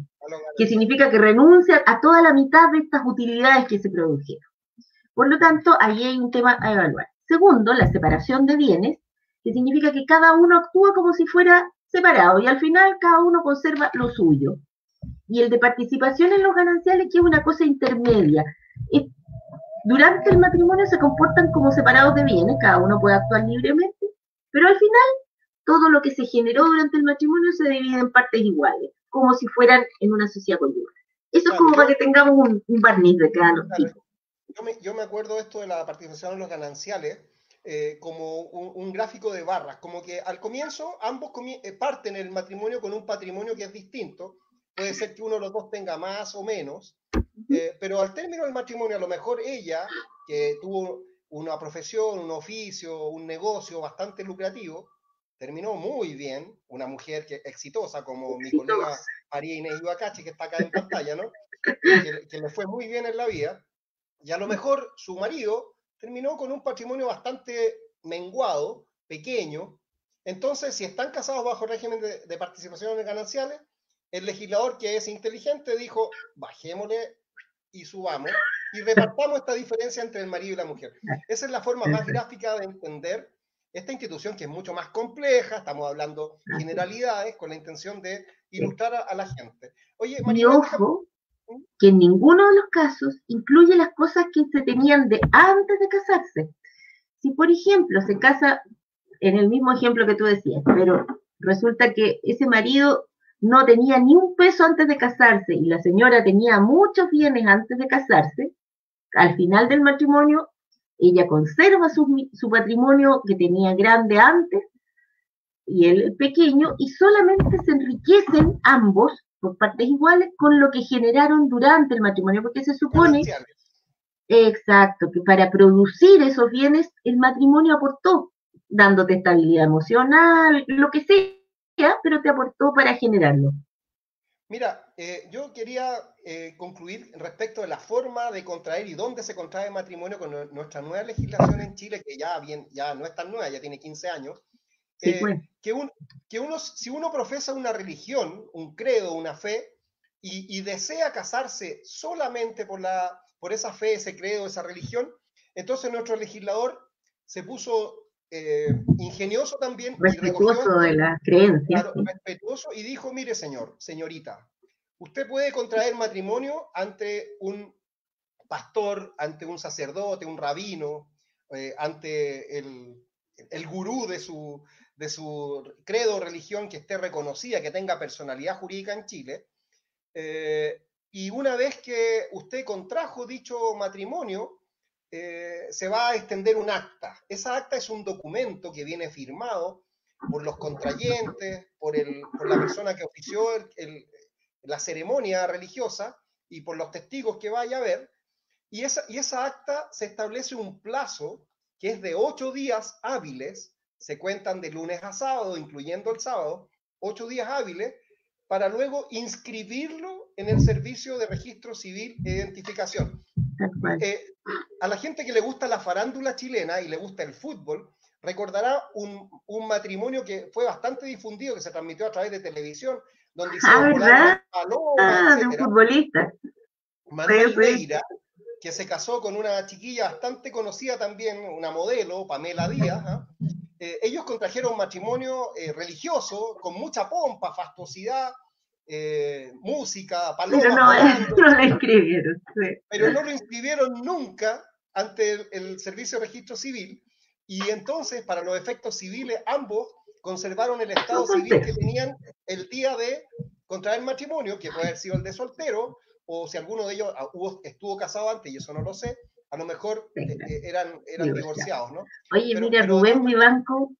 que significa que renuncia a toda la mitad de estas utilidades que se produjeron. Por lo tanto, ahí hay un tema a evaluar. Segundo, la separación de bienes, que significa que cada uno actúa como si fuera separado y al final cada uno conserva lo suyo. Y el de participación en los gananciales, que es una cosa intermedia, durante el matrimonio se comportan como separados de bienes, cada uno puede actuar libremente, pero al final todo lo que se generó durante el matrimonio se divide en partes iguales, como si fueran en una sociedad conyugal. Eso es como para que tengamos un, barniz de cada uno. Yo me, yo me acuerdo esto de la participación en los gananciales, eh, como un, gráfico de barras, como que al comienzo ambos eh, parten el matrimonio con un patrimonio que es distinto, puede ser que uno de los dos tenga más o menos, eh, pero al término del matrimonio, a lo mejor ella, que tuvo una profesión, un oficio, un negocio bastante lucrativo, terminó muy bien, una mujer que, exitosa como mi colega María Inés Ibacachi, que está acá en pantalla, ¿no? Que, que, le fue muy bien en la vida, y a lo mejor su marido terminó con un patrimonio bastante menguado, pequeño. Entonces, si están casados bajo régimen de, de participaciones gananciales, el legislador que es inteligente dijo, bajémosle y subamos y repartamos esta diferencia entre el marido y la mujer. Esa es la forma más gráfica de entender esta institución que es mucho más compleja, estamos hablando generalidades con la intención de ilustrar a, la gente. Oye, María, ojo, que en ninguno de los casos incluye las cosas que se tenían de antes de casarse. Si, por ejemplo, se casa en el mismo ejemplo que tú decías, pero resulta que ese marido no tenía ni un peso antes de casarse y la señora tenía muchos bienes antes de casarse, al final del matrimonio ella conserva su, patrimonio que tenía grande antes y el pequeño y solamente se enriquecen ambos por partes iguales con lo que generaron durante el matrimonio, porque se supone, exacto, que para producir esos bienes el matrimonio aportó, dándote estabilidad emocional, lo que sea pero te aportó para generarlo. Mira, eh, yo quería eh, concluir respecto de la forma de contraer y dónde se contrae matrimonio con nuestra nueva legislación en Chile, que ya, bien, ya no es tan nueva, ya tiene 15 años. Eh, pues. que, que uno, si uno profesa una religión, un credo, una fe, y, desea casarse solamente por, la, por esa fe, ese credo, esa religión, entonces nuestro legislador se puso eh, ingenioso también. Respetuoso de las creencias. respetuoso y dijo, mire señor, señorita, usted puede contraer matrimonio ante un pastor, ante un sacerdote, un rabino, eh, ante el, el gurú de su, de su credo o religión que esté reconocida, que tenga personalidad jurídica en Chile. Eh, y una vez que usted contrajo dicho matrimonio, eh, se va a extender un acta. Esa acta es un documento que viene firmado por los contrayentes, por, el, por la persona que ofició la ceremonia religiosa y por los testigos que vaya a ver. Y esa, y esa acta se establece un plazo que es de ocho días hábiles, se cuentan de lunes a sábado, incluyendo el sábado, ocho días hábiles, para luego inscribirlo en el servicio de registro civil e identificación. Eh, a la gente que le gusta la farándula chilena y le gusta el fútbol, recordará un, un, matrimonio que fue bastante difundido, que se transmitió a través de televisión, donde hicieron ah, volar ah, de un futbolista. Manuel Leira, que se casó con una chiquilla bastante conocida también, una modelo, Pamela Díaz. ¿ah? Eh, ellos contrajeron matrimonio eh, religioso con mucha pompa, fastuosidad, eh, música, palomas. Pero no, lo inscribieron. Pero no lo inscribieron nunca ante el, Servicio de Registro Civil y entonces, para los efectos civiles, ambos conservaron el estado civil que tenían el día de contraer matrimonio, que puede haber sido el de soltero, o si alguno de ellos ah, estuvo casado antes, y eso no lo sé, a lo mejor eh, eh, eran, eran divorciados, ¿no? Oye, mira, Rubén Vivanco,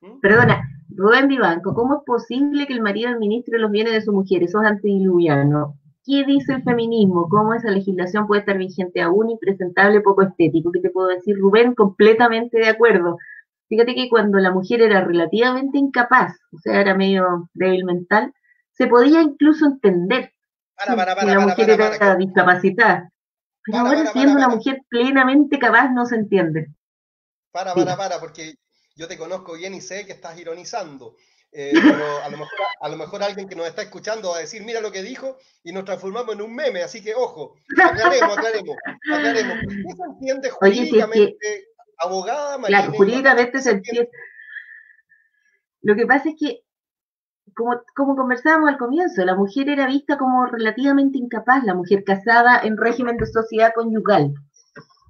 ¿Mm? perdona, Rubén Vivanco, ¿cómo es posible que el marido administre los bienes de su mujer? Eso es antidiluviano. ¿Qué dice el feminismo? ¿Cómo esa legislación puede estar vigente aún, impresentable, poco estético? ¿Qué te puedo decir, Rubén? Completamente de acuerdo. Fíjate que cuando la mujer era relativamente incapaz, o sea, era medio débil mental, se podía incluso entender para, para, la mujer era discapacitada. Pero ahora siendo una mujer plenamente capaz no se entiende. Para, para, para, porque yo te conozco bien y sé que estás ironizando. Eh, pero a lo, mejor, a lo mejor alguien que nos está escuchando va a decir, mira lo que dijo, y nos transformamos en un meme, así que ojo, aclaremos, aclaremos, aclaremos. ¿Qué se entiende jurídicamente, abogada María? Claro, jurídicamente se entiende. Lo que pasa es que como, conversábamos al comienzo, la mujer era vista como relativamente incapaz, la mujer casada en régimen de sociedad conyugal.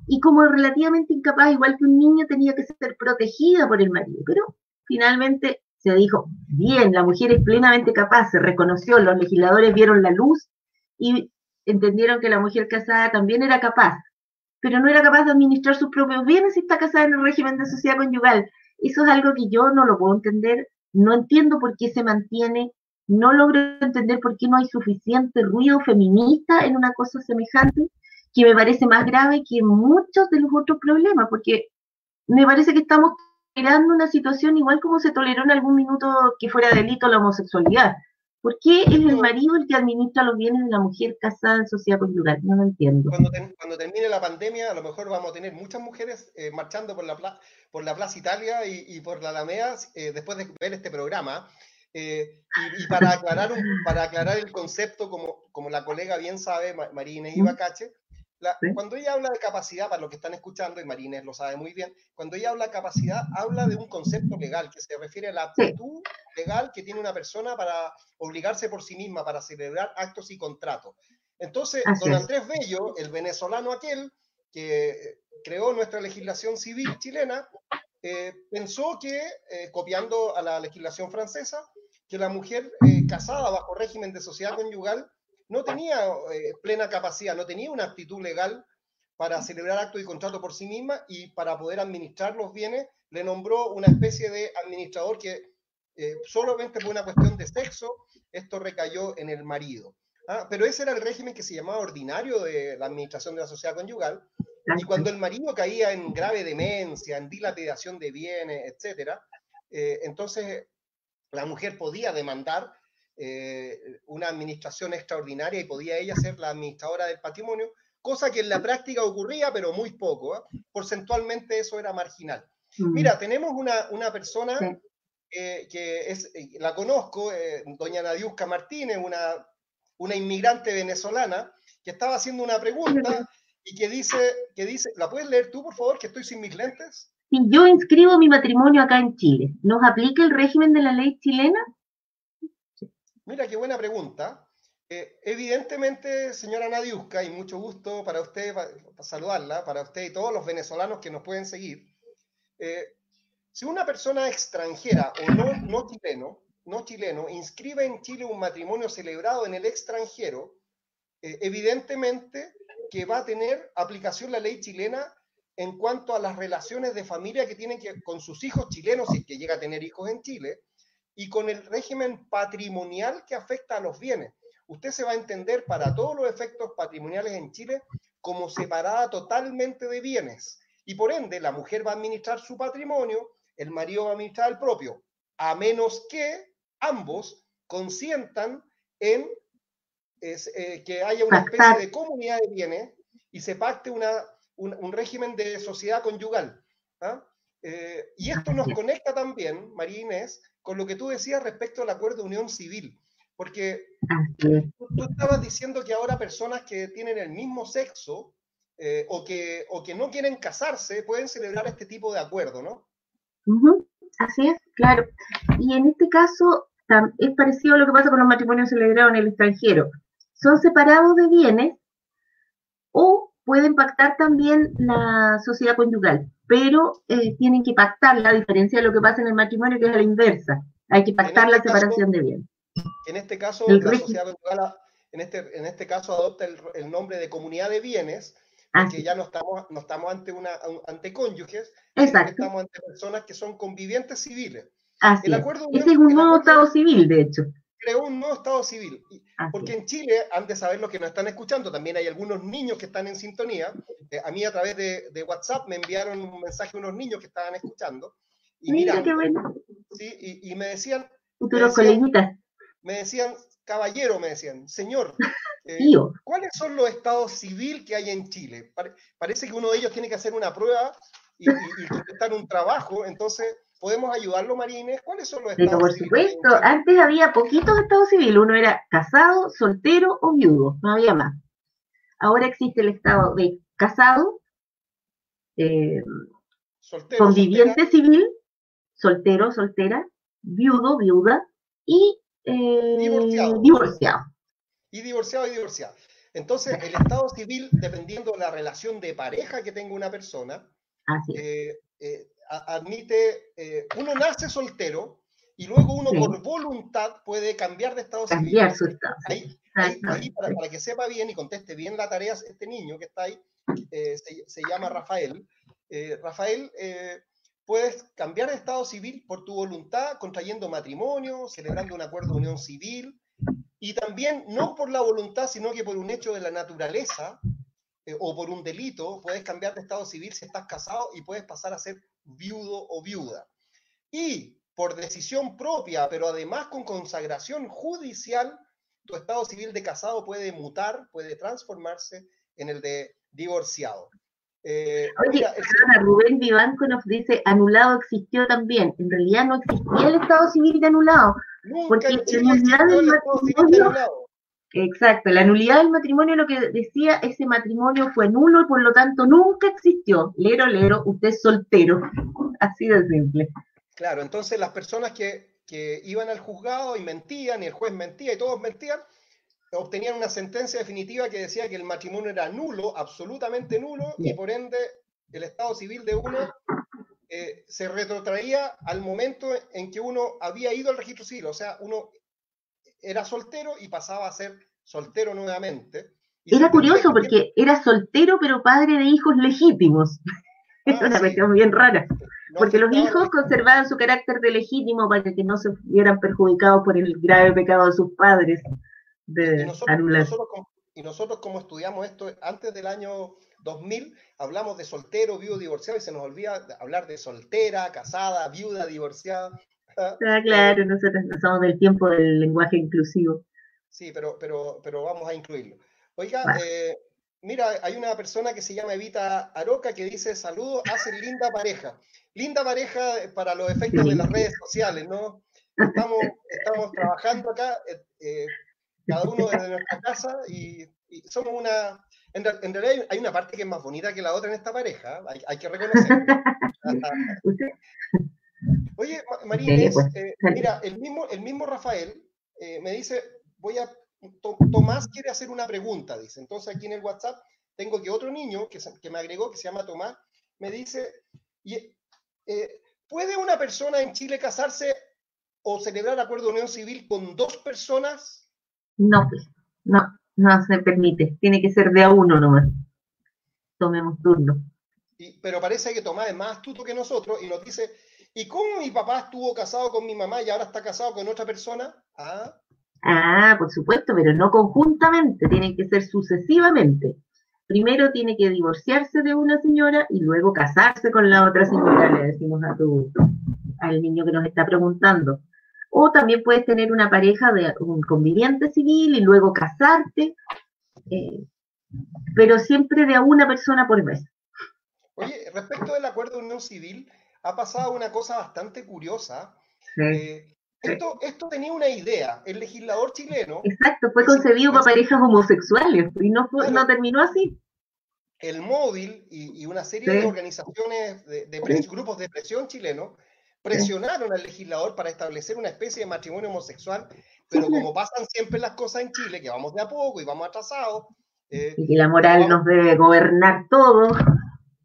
Y como relativamente incapaz, igual que un niño, tenía que ser protegida por el marido. Pero finalmente se dijo, bien, la mujer es plenamente capaz, se reconoció, los legisladores vieron la luz y entendieron que la mujer casada también era capaz, pero no era capaz de administrar sus propios bienes si está casada en el régimen de sociedad conyugal. Eso es algo que yo no lo puedo entender no entiendo por qué se mantiene, no logro entender por qué no hay suficiente ruido feminista en una cosa semejante, que me parece más grave que muchos de los otros problemas, porque me parece que estamos tolerando una situación igual como se toleró en algún minuto que fuera delito la homosexualidad. ¿Por qué es el marido el que administra los bienes de la mujer casada en sociedad conyugal? No lo entiendo. Cuando, termine la pandemia, a lo mejor vamos a tener muchas mujeres eh, marchando por la, por la Plaza Italia y, por la Alameda eh, después de ver este programa. Eh, y, para, aclarar para aclarar el concepto, como, como la colega bien sabe, Marínez Ibacache, cuando ella habla de capacidad, para los que están escuchando, y Marínez lo sabe muy bien, cuando ella habla de capacidad, habla de un concepto legal que se refiere a la aptitud legal que tiene una persona para obligarse por sí misma, para celebrar actos y contratos. Entonces, don Andrés Bello, el venezolano aquel que creó nuestra legislación civil chilena, eh, pensó que, eh, copiando a la legislación francesa, que la mujer eh, casada bajo régimen de sociedad conyugal no tenía eh, plena capacidad, no tenía una actitud legal para celebrar actos y contrato por sí misma y para poder administrar los bienes, le nombró una especie de administrador que eh, solamente por una cuestión de sexo, esto recayó en el marido. ¿ah? Pero ese era el régimen que se llamaba ordinario de la administración de la sociedad conyugal. Y cuando el marido caía en grave demencia, en dilapidación de bienes, etc., eh, entonces la mujer podía demandar eh, una administración extraordinaria y podía ella ser la administradora del patrimonio, cosa que en la práctica ocurría, pero muy poco. ¿eh? Porcentualmente eso era marginal. Mira, tenemos una, una persona que, es, eh, la conozco, eh, doña Nadiuska Martínez, una, una inmigrante venezolana, que estaba haciendo una pregunta y que dice, que dice, ¿la puedes leer tú, por favor, que estoy sin mis lentes? Si yo inscribo mi matrimonio acá en Chile, ¿nos aplica el régimen de la ley chilena? Mira, qué buena pregunta. Eh, evidentemente, señora Nadiuska, y mucho gusto para usted, saludarla, para usted y todos los venezolanos que nos pueden seguir. Eh, si una persona extranjera o no, no chileno, no chileno, inscribe en Chile un matrimonio celebrado en el extranjero, eh, evidentemente que va a tener aplicación la ley chilena en cuanto a las relaciones de familia que tienen que, con sus hijos chilenos, si que llega a tener hijos en Chile, y con el régimen patrimonial que afecta a los bienes usted se va a entender para todos los efectos patrimoniales en Chile como separada totalmente de bienes. Y por ende, la mujer va a administrar su patrimonio, el marido va a administrar el propio, a menos que ambos consientan en eh, que haya una especie de comunidad de bienes y se pacte una, un, régimen de sociedad conyugal. ¿ah? Eh, y esto nos conecta también, María Inés, con lo que tú decías respecto al acuerdo de unión civil. Porque tú, estabas diciendo que ahora personas que tienen el mismo sexo eh, o, que, o que no quieren casarse pueden celebrar este tipo de acuerdo, ¿no? Así es, claro. Y en este caso es parecido a lo que pasa con los matrimonios celebrados en el extranjero. Son separados de bienes o pueden pactar también la sociedad conyugal, pero eh, tienen que pactar la diferencia de lo que pasa en el matrimonio, que es a la inversa. Hay que pactar la este separación de bienes. En este caso, la sociedad en este, en este caso adopta el, nombre de comunidad de bienes, porque ya no estamos, no estamos ante, una, ante cónyuges, estamos ante personas que son convivientes civiles. el acuerdo es. es un nuevo Estado civil, de hecho. Creó un nuevo Estado civil. Porque en Chile, antes de saber lo que nos están escuchando, también hay algunos niños que están en sintonía. Eh, a mí a través de, de, WhatsApp me enviaron un mensaje unos niños que estaban escuchando. Y Mira, qué bueno. ¿sí? y, y, me decían... Futuros coleguitas me decían, caballero, me decían, señor, eh, ¿cuáles son los estados civil que hay en Chile? parece que uno de ellos tiene que hacer una prueba y, y, un trabajo, entonces, ¿podemos ayudarlo, Marines? ¿Cuáles son los estados Pero por supuesto, antes había poquitos estados civiles, uno era casado, soltero o viudo, no había más. Ahora existe el estado de casado, eh, conviviente civil, soltero, soltera, viudo, viuda, y eh, divorciado. Y divorciado y divorciado. Entonces, el estado civil, dependiendo de la relación de pareja que tenga una persona, eh, eh, admite, uno nace soltero y luego uno por voluntad puede cambiar de estado civil. Ahí, para, que sepa bien y conteste bien la tarea, este niño que está ahí, se, se, llama Rafael. Rafael Puedes cambiar de estado civil por tu voluntad, contrayendo matrimonio, celebrando un acuerdo de unión civil, y también no por la voluntad, sino que por un hecho de la naturaleza eh, o por un delito, puedes cambiar de estado civil si estás casado y puedes pasar a ser viudo o viuda. Y por decisión propia, pero además con consagración judicial, tu estado civil de casado puede mutar, puede transformarse en el de divorciado. Eh, Oye, Rubén Vivanco nos dice, anulado existió también. En realidad no existía el Estado Civil de anulado. porque la nulidad del matrimonio... Exacto, la nulidad del matrimonio lo que decía, ese matrimonio fue nulo y por lo tanto nunca existió. Lero, lero, usted es soltero. Así de simple. Claro, entonces las personas que, que iban al juzgado y mentían y el juez mentía y todos mentían, obtenían una sentencia definitiva que decía que el matrimonio era nulo, absolutamente nulo, y por ende el estado civil de uno eh, se retrotraía al momento en que uno había ido al registro civil, o sea, uno era soltero y pasaba a ser soltero nuevamente. era curioso porque era soltero pero padre de hijos legítimos. es ah, una cuestión bien rara. porque los hijos conservaban su carácter de legítimo para que no se vieran perjudicados por el grave pecado de sus padres y nosotros, y nosotros, como estudiamos esto antes del año 2000, hablamos de soltero, viudo, divorciado y se nos olvida hablar de soltera, casada, viuda, divorciada. Ah, claro, nosotros no somos del tiempo del lenguaje inclusivo. Sí, pero, pero, pero vamos a incluirlo. Oiga, eh, mira, hay una persona que se llama Evita Aroca que dice, saludos, hacen linda pareja. Linda pareja para los efectos de las redes sociales, ¿no? Estamos, estamos trabajando acá, eh, eh, cada uno desde nuestra casa y, somos una... En, realidad hay una parte que es más bonita que la otra en esta pareja, hay, hay que reconocerlo. Oye, Marínez, pues. eh, mira, el mismo, el mismo Rafael me dice, voy a Tomás quiere hacer una pregunta, dice. Entonces aquí en el WhatsApp tengo que otro niño que, que me agregó, que se llama Tomás, me dice, eh, ¿puede una persona en Chile casarse o celebrar acuerdo de unión civil con dos personas? No, pues, no, no se permite. Tiene que ser de a uno nomás. Tomemos turno. pero parece que Tomás es más astuto que nosotros y nos dice, ¿y cómo mi papá estuvo casado con mi mamá y ahora está casado con otra persona? Ah, Ah, por supuesto, pero no conjuntamente, tienen que ser sucesivamente. Primero tiene que divorciarse de una señora y luego casarse con la otra señora, le decimos a tu, al niño que nos está preguntando. O también puedes tener una pareja de un conviviente civil y luego casarte, eh, pero siempre de a una persona por vez. Oye, respecto del acuerdo de unión civil, ha pasado una cosa bastante curiosa. Sí. Eh, esto, esto tenía una idea. El legislador chileno. Exacto, fue concebido para parejas homosexuales y no, no terminó así. El móvil y, una serie de organizaciones, de, grupos de presión chilenos, presionaron al legislador para establecer una especie de matrimonio homosexual, pero como pasan siempre las cosas en Chile, que vamos de a poco y vamos atrasados. Eh, y que la moral nos debe gobernar todo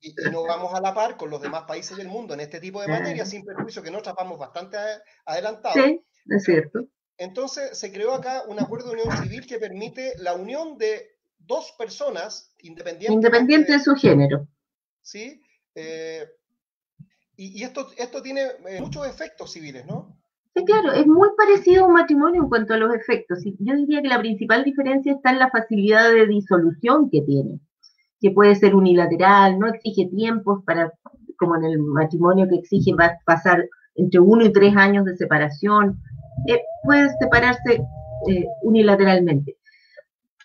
y, no vamos a la par con los demás países del mundo en este tipo de materia, sin perjuicio que nosotros vamos bastante adelantados. Sí, es cierto. Entonces se creó acá un acuerdo de unión civil que permite la unión de dos personas independientes. Independiente de, su género. Sí. Eh, y, esto, esto tiene eh, muchos efectos civiles, ¿no? Sí, claro, es muy parecido a un matrimonio en cuanto a los efectos. Yo diría que la principal diferencia está en la facilidad de disolución que tiene que puede ser unilateral, no exige tiempos para, como en el matrimonio que exige pasar entre uno y tres años de separación, eh, puede separarse eh, unilateralmente.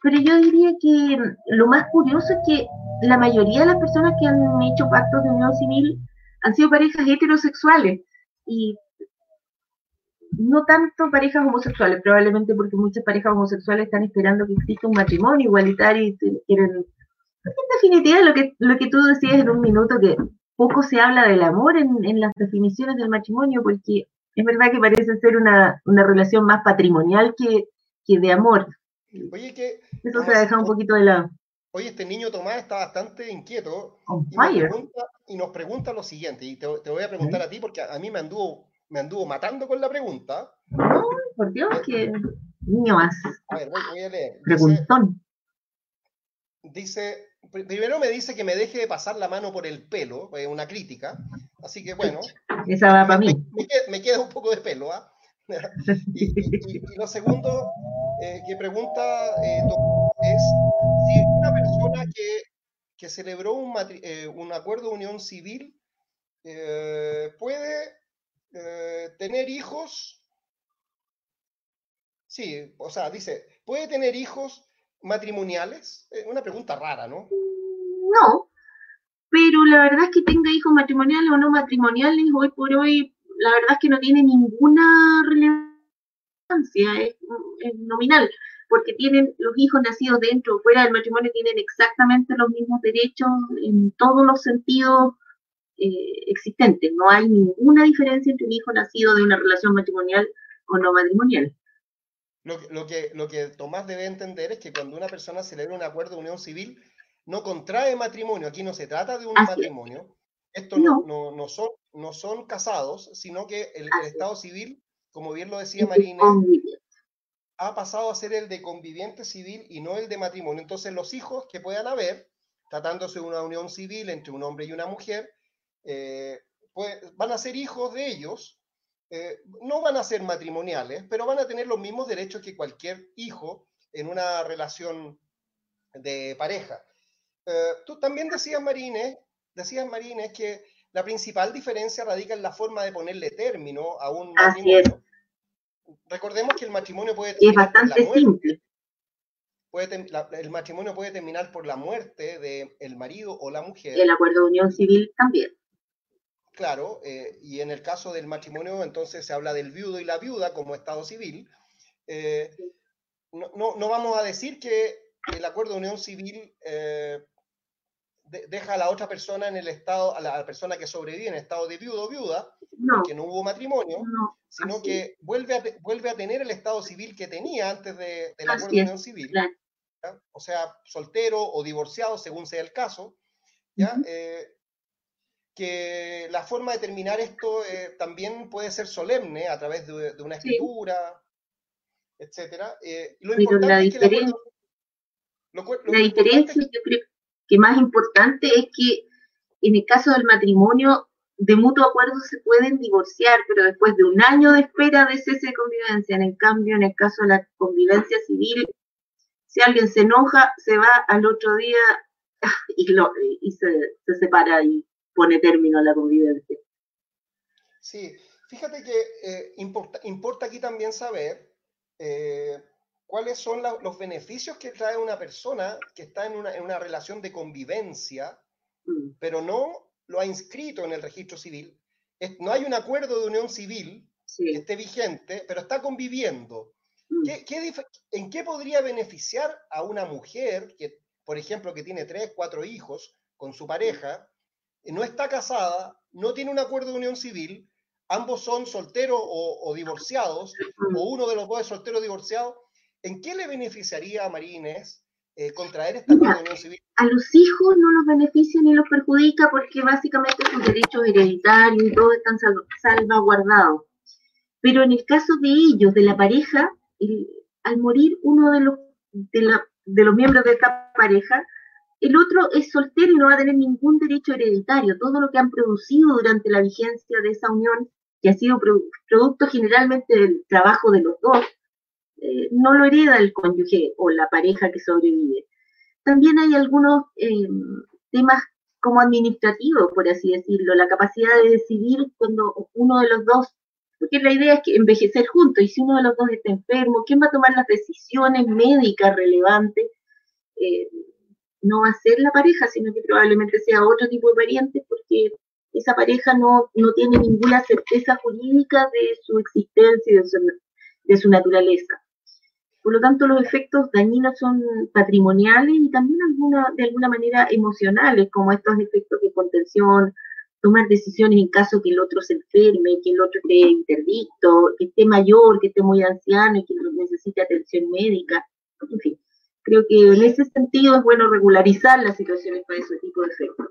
Pero yo diría que lo más curioso es que la mayoría de las personas que han hecho pactos de unión civil han sido parejas heterosexuales y no tanto parejas homosexuales, probablemente porque muchas parejas homosexuales están esperando que exista un matrimonio igualitario y quieren en definitiva, lo que, lo que tú decías en un minuto, que poco se habla del amor en, las definiciones del matrimonio, porque es verdad que parece ser una, relación más patrimonial que, de amor. Oye, que. Eso se ha dejado un poquito de lado. Oye, este niño Tomás está bastante inquieto y, nos pregunta lo siguiente, y te, voy a preguntar a ti porque a, mí me anduvo, me anduvo matando con la pregunta. No, por Dios, que niño más. A ver, voy, a leer. Preguntón. dice primero me dice que me deje de pasar la mano por el pelo, es una crítica, así que bueno. Esa va para mí. Me, queda, un poco de pelo, ¿ah? y, lo segundo eh, que pregunta eh, es si una persona que, que celebró un, eh, un, acuerdo de unión civil puede tener hijos. Sí, o sea, dice, puede tener hijos matrimoniales? una pregunta rara. No, pero la verdad es que tenga hijos matrimoniales o no matrimoniales, hoy por hoy, la verdad es que no tiene ninguna relevancia, es, nominal, porque tienen los hijos nacidos dentro o fuera del matrimonio tienen exactamente los mismos derechos en todos los sentidos eh, existentes. No hay ninguna diferencia entre un hijo nacido de una relación matrimonial o no matrimonial. Lo, que, lo que Tomás debe entender es que cuando una persona celebra un acuerdo de unión civil, no contrae matrimonio. Aquí no se trata de un matrimonio. Estos no. No, son, no son casados, sino que el, Estado civil, como bien lo decía Marina, ha pasado a ser el de conviviente civil y no el de matrimonio. Entonces los hijos que puedan haber, tratándose de una unión civil entre un hombre y una mujer, eh, pues, van a ser hijos de ellos eh, no van a ser matrimoniales, pero van a tener los mismos derechos que cualquier hijo en una relación de pareja. Eh, tú también decías, Marines, decías, Marines, que la principal diferencia radica en la forma de ponerle término a un matrimonio. Recordemos que el matrimonio puede tener. Es bastante simple. puede el matrimonio puede terminar por la muerte del el marido o la mujer. Y el acuerdo de unión civil también. Claro, eh, y en el caso del matrimonio entonces se habla del viudo y la viuda como estado civil. Eh, no, no, vamos a decir que el acuerdo de unión civil eh, deja a la otra persona en el estado, a la persona que sobrevive en estado de viudo o viuda, porque no hubo matrimonio, sino que vuelve a, vuelve a tener el estado civil que tenía antes de, del acuerdo de unión civil. O sea, soltero o divorciado, según sea el caso. ¿ya? que la forma de terminar esto eh, también puede ser solemne a través de, una escritura, etcétera. Eh, lo importante la diferencia, la diferencia yo creo que más importante es que en el caso del matrimonio de mutuo acuerdo se pueden divorciar, pero después de un año de espera de cese de convivencia. En el cambio, en el caso de la convivencia civil, si alguien se enoja, se va al otro día y, lo, y se, se separa y pone término a la convivencia. Sí, fíjate que eh, importa, importa, aquí también saber eh, cuáles son los beneficios que trae una persona que está en una, en una relación de convivencia, mm. pero no lo ha inscrito en el registro civil. no hay un acuerdo de unión civil que esté vigente, pero está conviviendo. Mm. en qué podría beneficiar a una mujer que, por ejemplo, que tiene tres, cuatro hijos con su pareja, no está casada, no tiene un acuerdo de unión civil, ambos son solteros o, divorciados, o uno de los dos es soltero o divorciado, ¿en qué le beneficiaría a Marines eh, contraer esta unión civil? A los hijos no los beneficia ni los perjudica porque básicamente sus derechos hereditarios y todo están salvaguardados. Pero en el caso de ellos, de la pareja, al morir uno de los, de los miembros de esta pareja, el otro es soltero y no va a tener ningún derecho hereditario. Todo lo que han producido durante la vigencia de esa unión, que ha sido producto generalmente del trabajo de los dos, eh, no lo hereda el cónyuge o la pareja que sobrevive. También hay algunos eh, temas como administrativos, por así decirlo, la capacidad de decidir cuando uno de los dos, porque la idea es que envejecer juntos, y si uno de los dos está enfermo, ¿quién va a tomar las decisiones médicas relevantes? Eh, no va a ser la pareja, sino que probablemente sea otro tipo de pariente, porque esa pareja no, no tiene ninguna certeza jurídica de su existencia y de su, de su naturaleza. Por lo tanto, los efectos dañinos son patrimoniales y también alguna, de alguna manera emocionales, como estos efectos de contención, tomar decisiones en caso que el otro se enferme, que el otro esté interdicto, que esté mayor, que esté muy anciano y que necesite atención médica, en fin. Creo que en ese sentido es bueno regularizar las situaciones para ese tipo de efectos.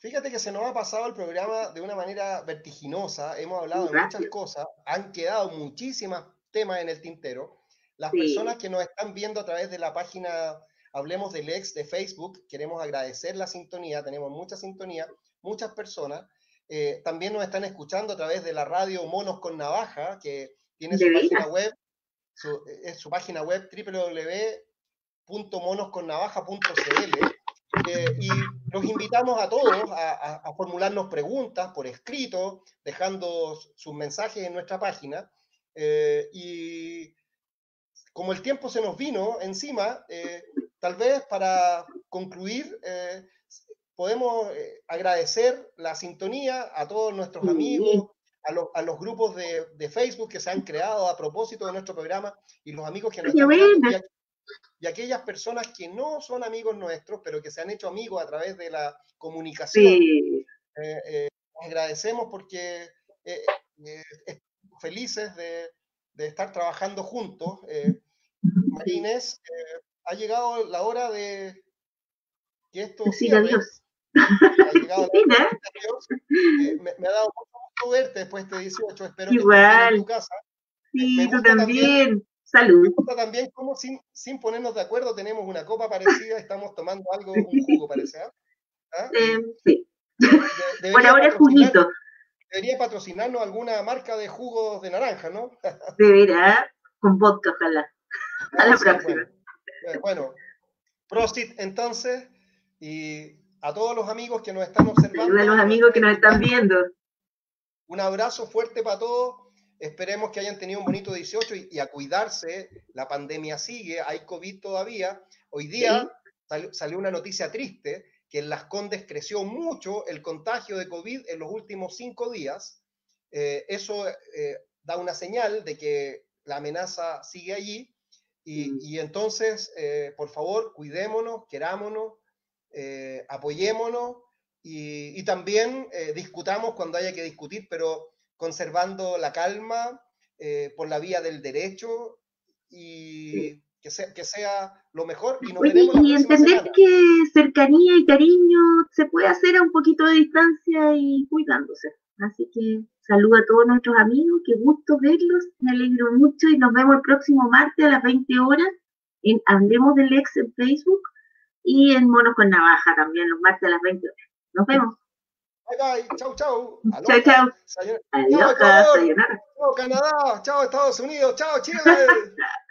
Fíjate que se nos ha pasado el programa de una manera vertiginosa, hemos hablado de muchas cosas, han quedado muchísimos temas en el tintero. Las personas que nos están viendo a través de la página Hablemos del Ex de Facebook, queremos agradecer la sintonía, tenemos mucha sintonía, muchas personas. Eh, también nos están escuchando a través de la radio Monos con Navaja, que tiene su página web, su, es su página web www monosconnavaja.cl eh, y los invitamos a todos a, formularnos preguntas por escrito, dejando sus mensajes en nuestra página. Eh, y como el tiempo se nos vino encima, eh, tal vez para concluir, podemos agradecer la sintonía a todos nuestros amigos, a, los grupos de, Facebook que se han creado a propósito de nuestro programa y los amigos que nos están y aquellas personas que no son amigos nuestros, pero que se han hecho amigos a través de la comunicación. Eh, eh, agradecemos porque eh, estamos felices de, estar trabajando juntos. Marines, ha llegado la hora de que esto sí, adiós. Ha llegado la me, ha dado mucho gusto verte después de 18. Espero Igual. que en tu casa. Sí, tú también. Salud. también como sin, sin ponernos de acuerdo tenemos una copa parecida, estamos tomando algo, un jugo parece. Eh, sí. Por ahora es juguito. Debería patrocinarnos alguna marca de jugos de naranja, ¿no? Deberá, con vodka, ojalá. A la próxima. Eh, bueno, Prosit entonces, y a todos los amigos que nos están observando. A los amigos que nos están viendo. Un abrazo fuerte para todos Esperemos que hayan tenido un bonito 18 y, a cuidarse. La pandemia sigue, hay COVID todavía. Hoy día salió, una noticia triste, que en Las Condes creció mucho el contagio de COVID en los últimos cinco días. Eh, eso eh, da una señal de que la amenaza sigue allí. Y, mm. y entonces, eh, por favor, cuidémonos, querámonos, apoyémonos y, y también discutamos cuando haya que discutir, pero conservando la calma por la vía del derecho y, que sea, que sea lo mejor y y entender que cercanía y cariño se puede hacer a un poquito de distancia y cuidándose. Así que saludo a todos nuestros amigos, qué gusto verlos, me alegro mucho y nos vemos el próximo martes a las 20 horas en Andemos del Ex en Facebook y en Monos con Navaja también los martes a las 20 horas. Nos vemos. Bye bye, chau chau. Chau chau. Adiós, chao, Canadá, chao Estados Unidos, chao Chile.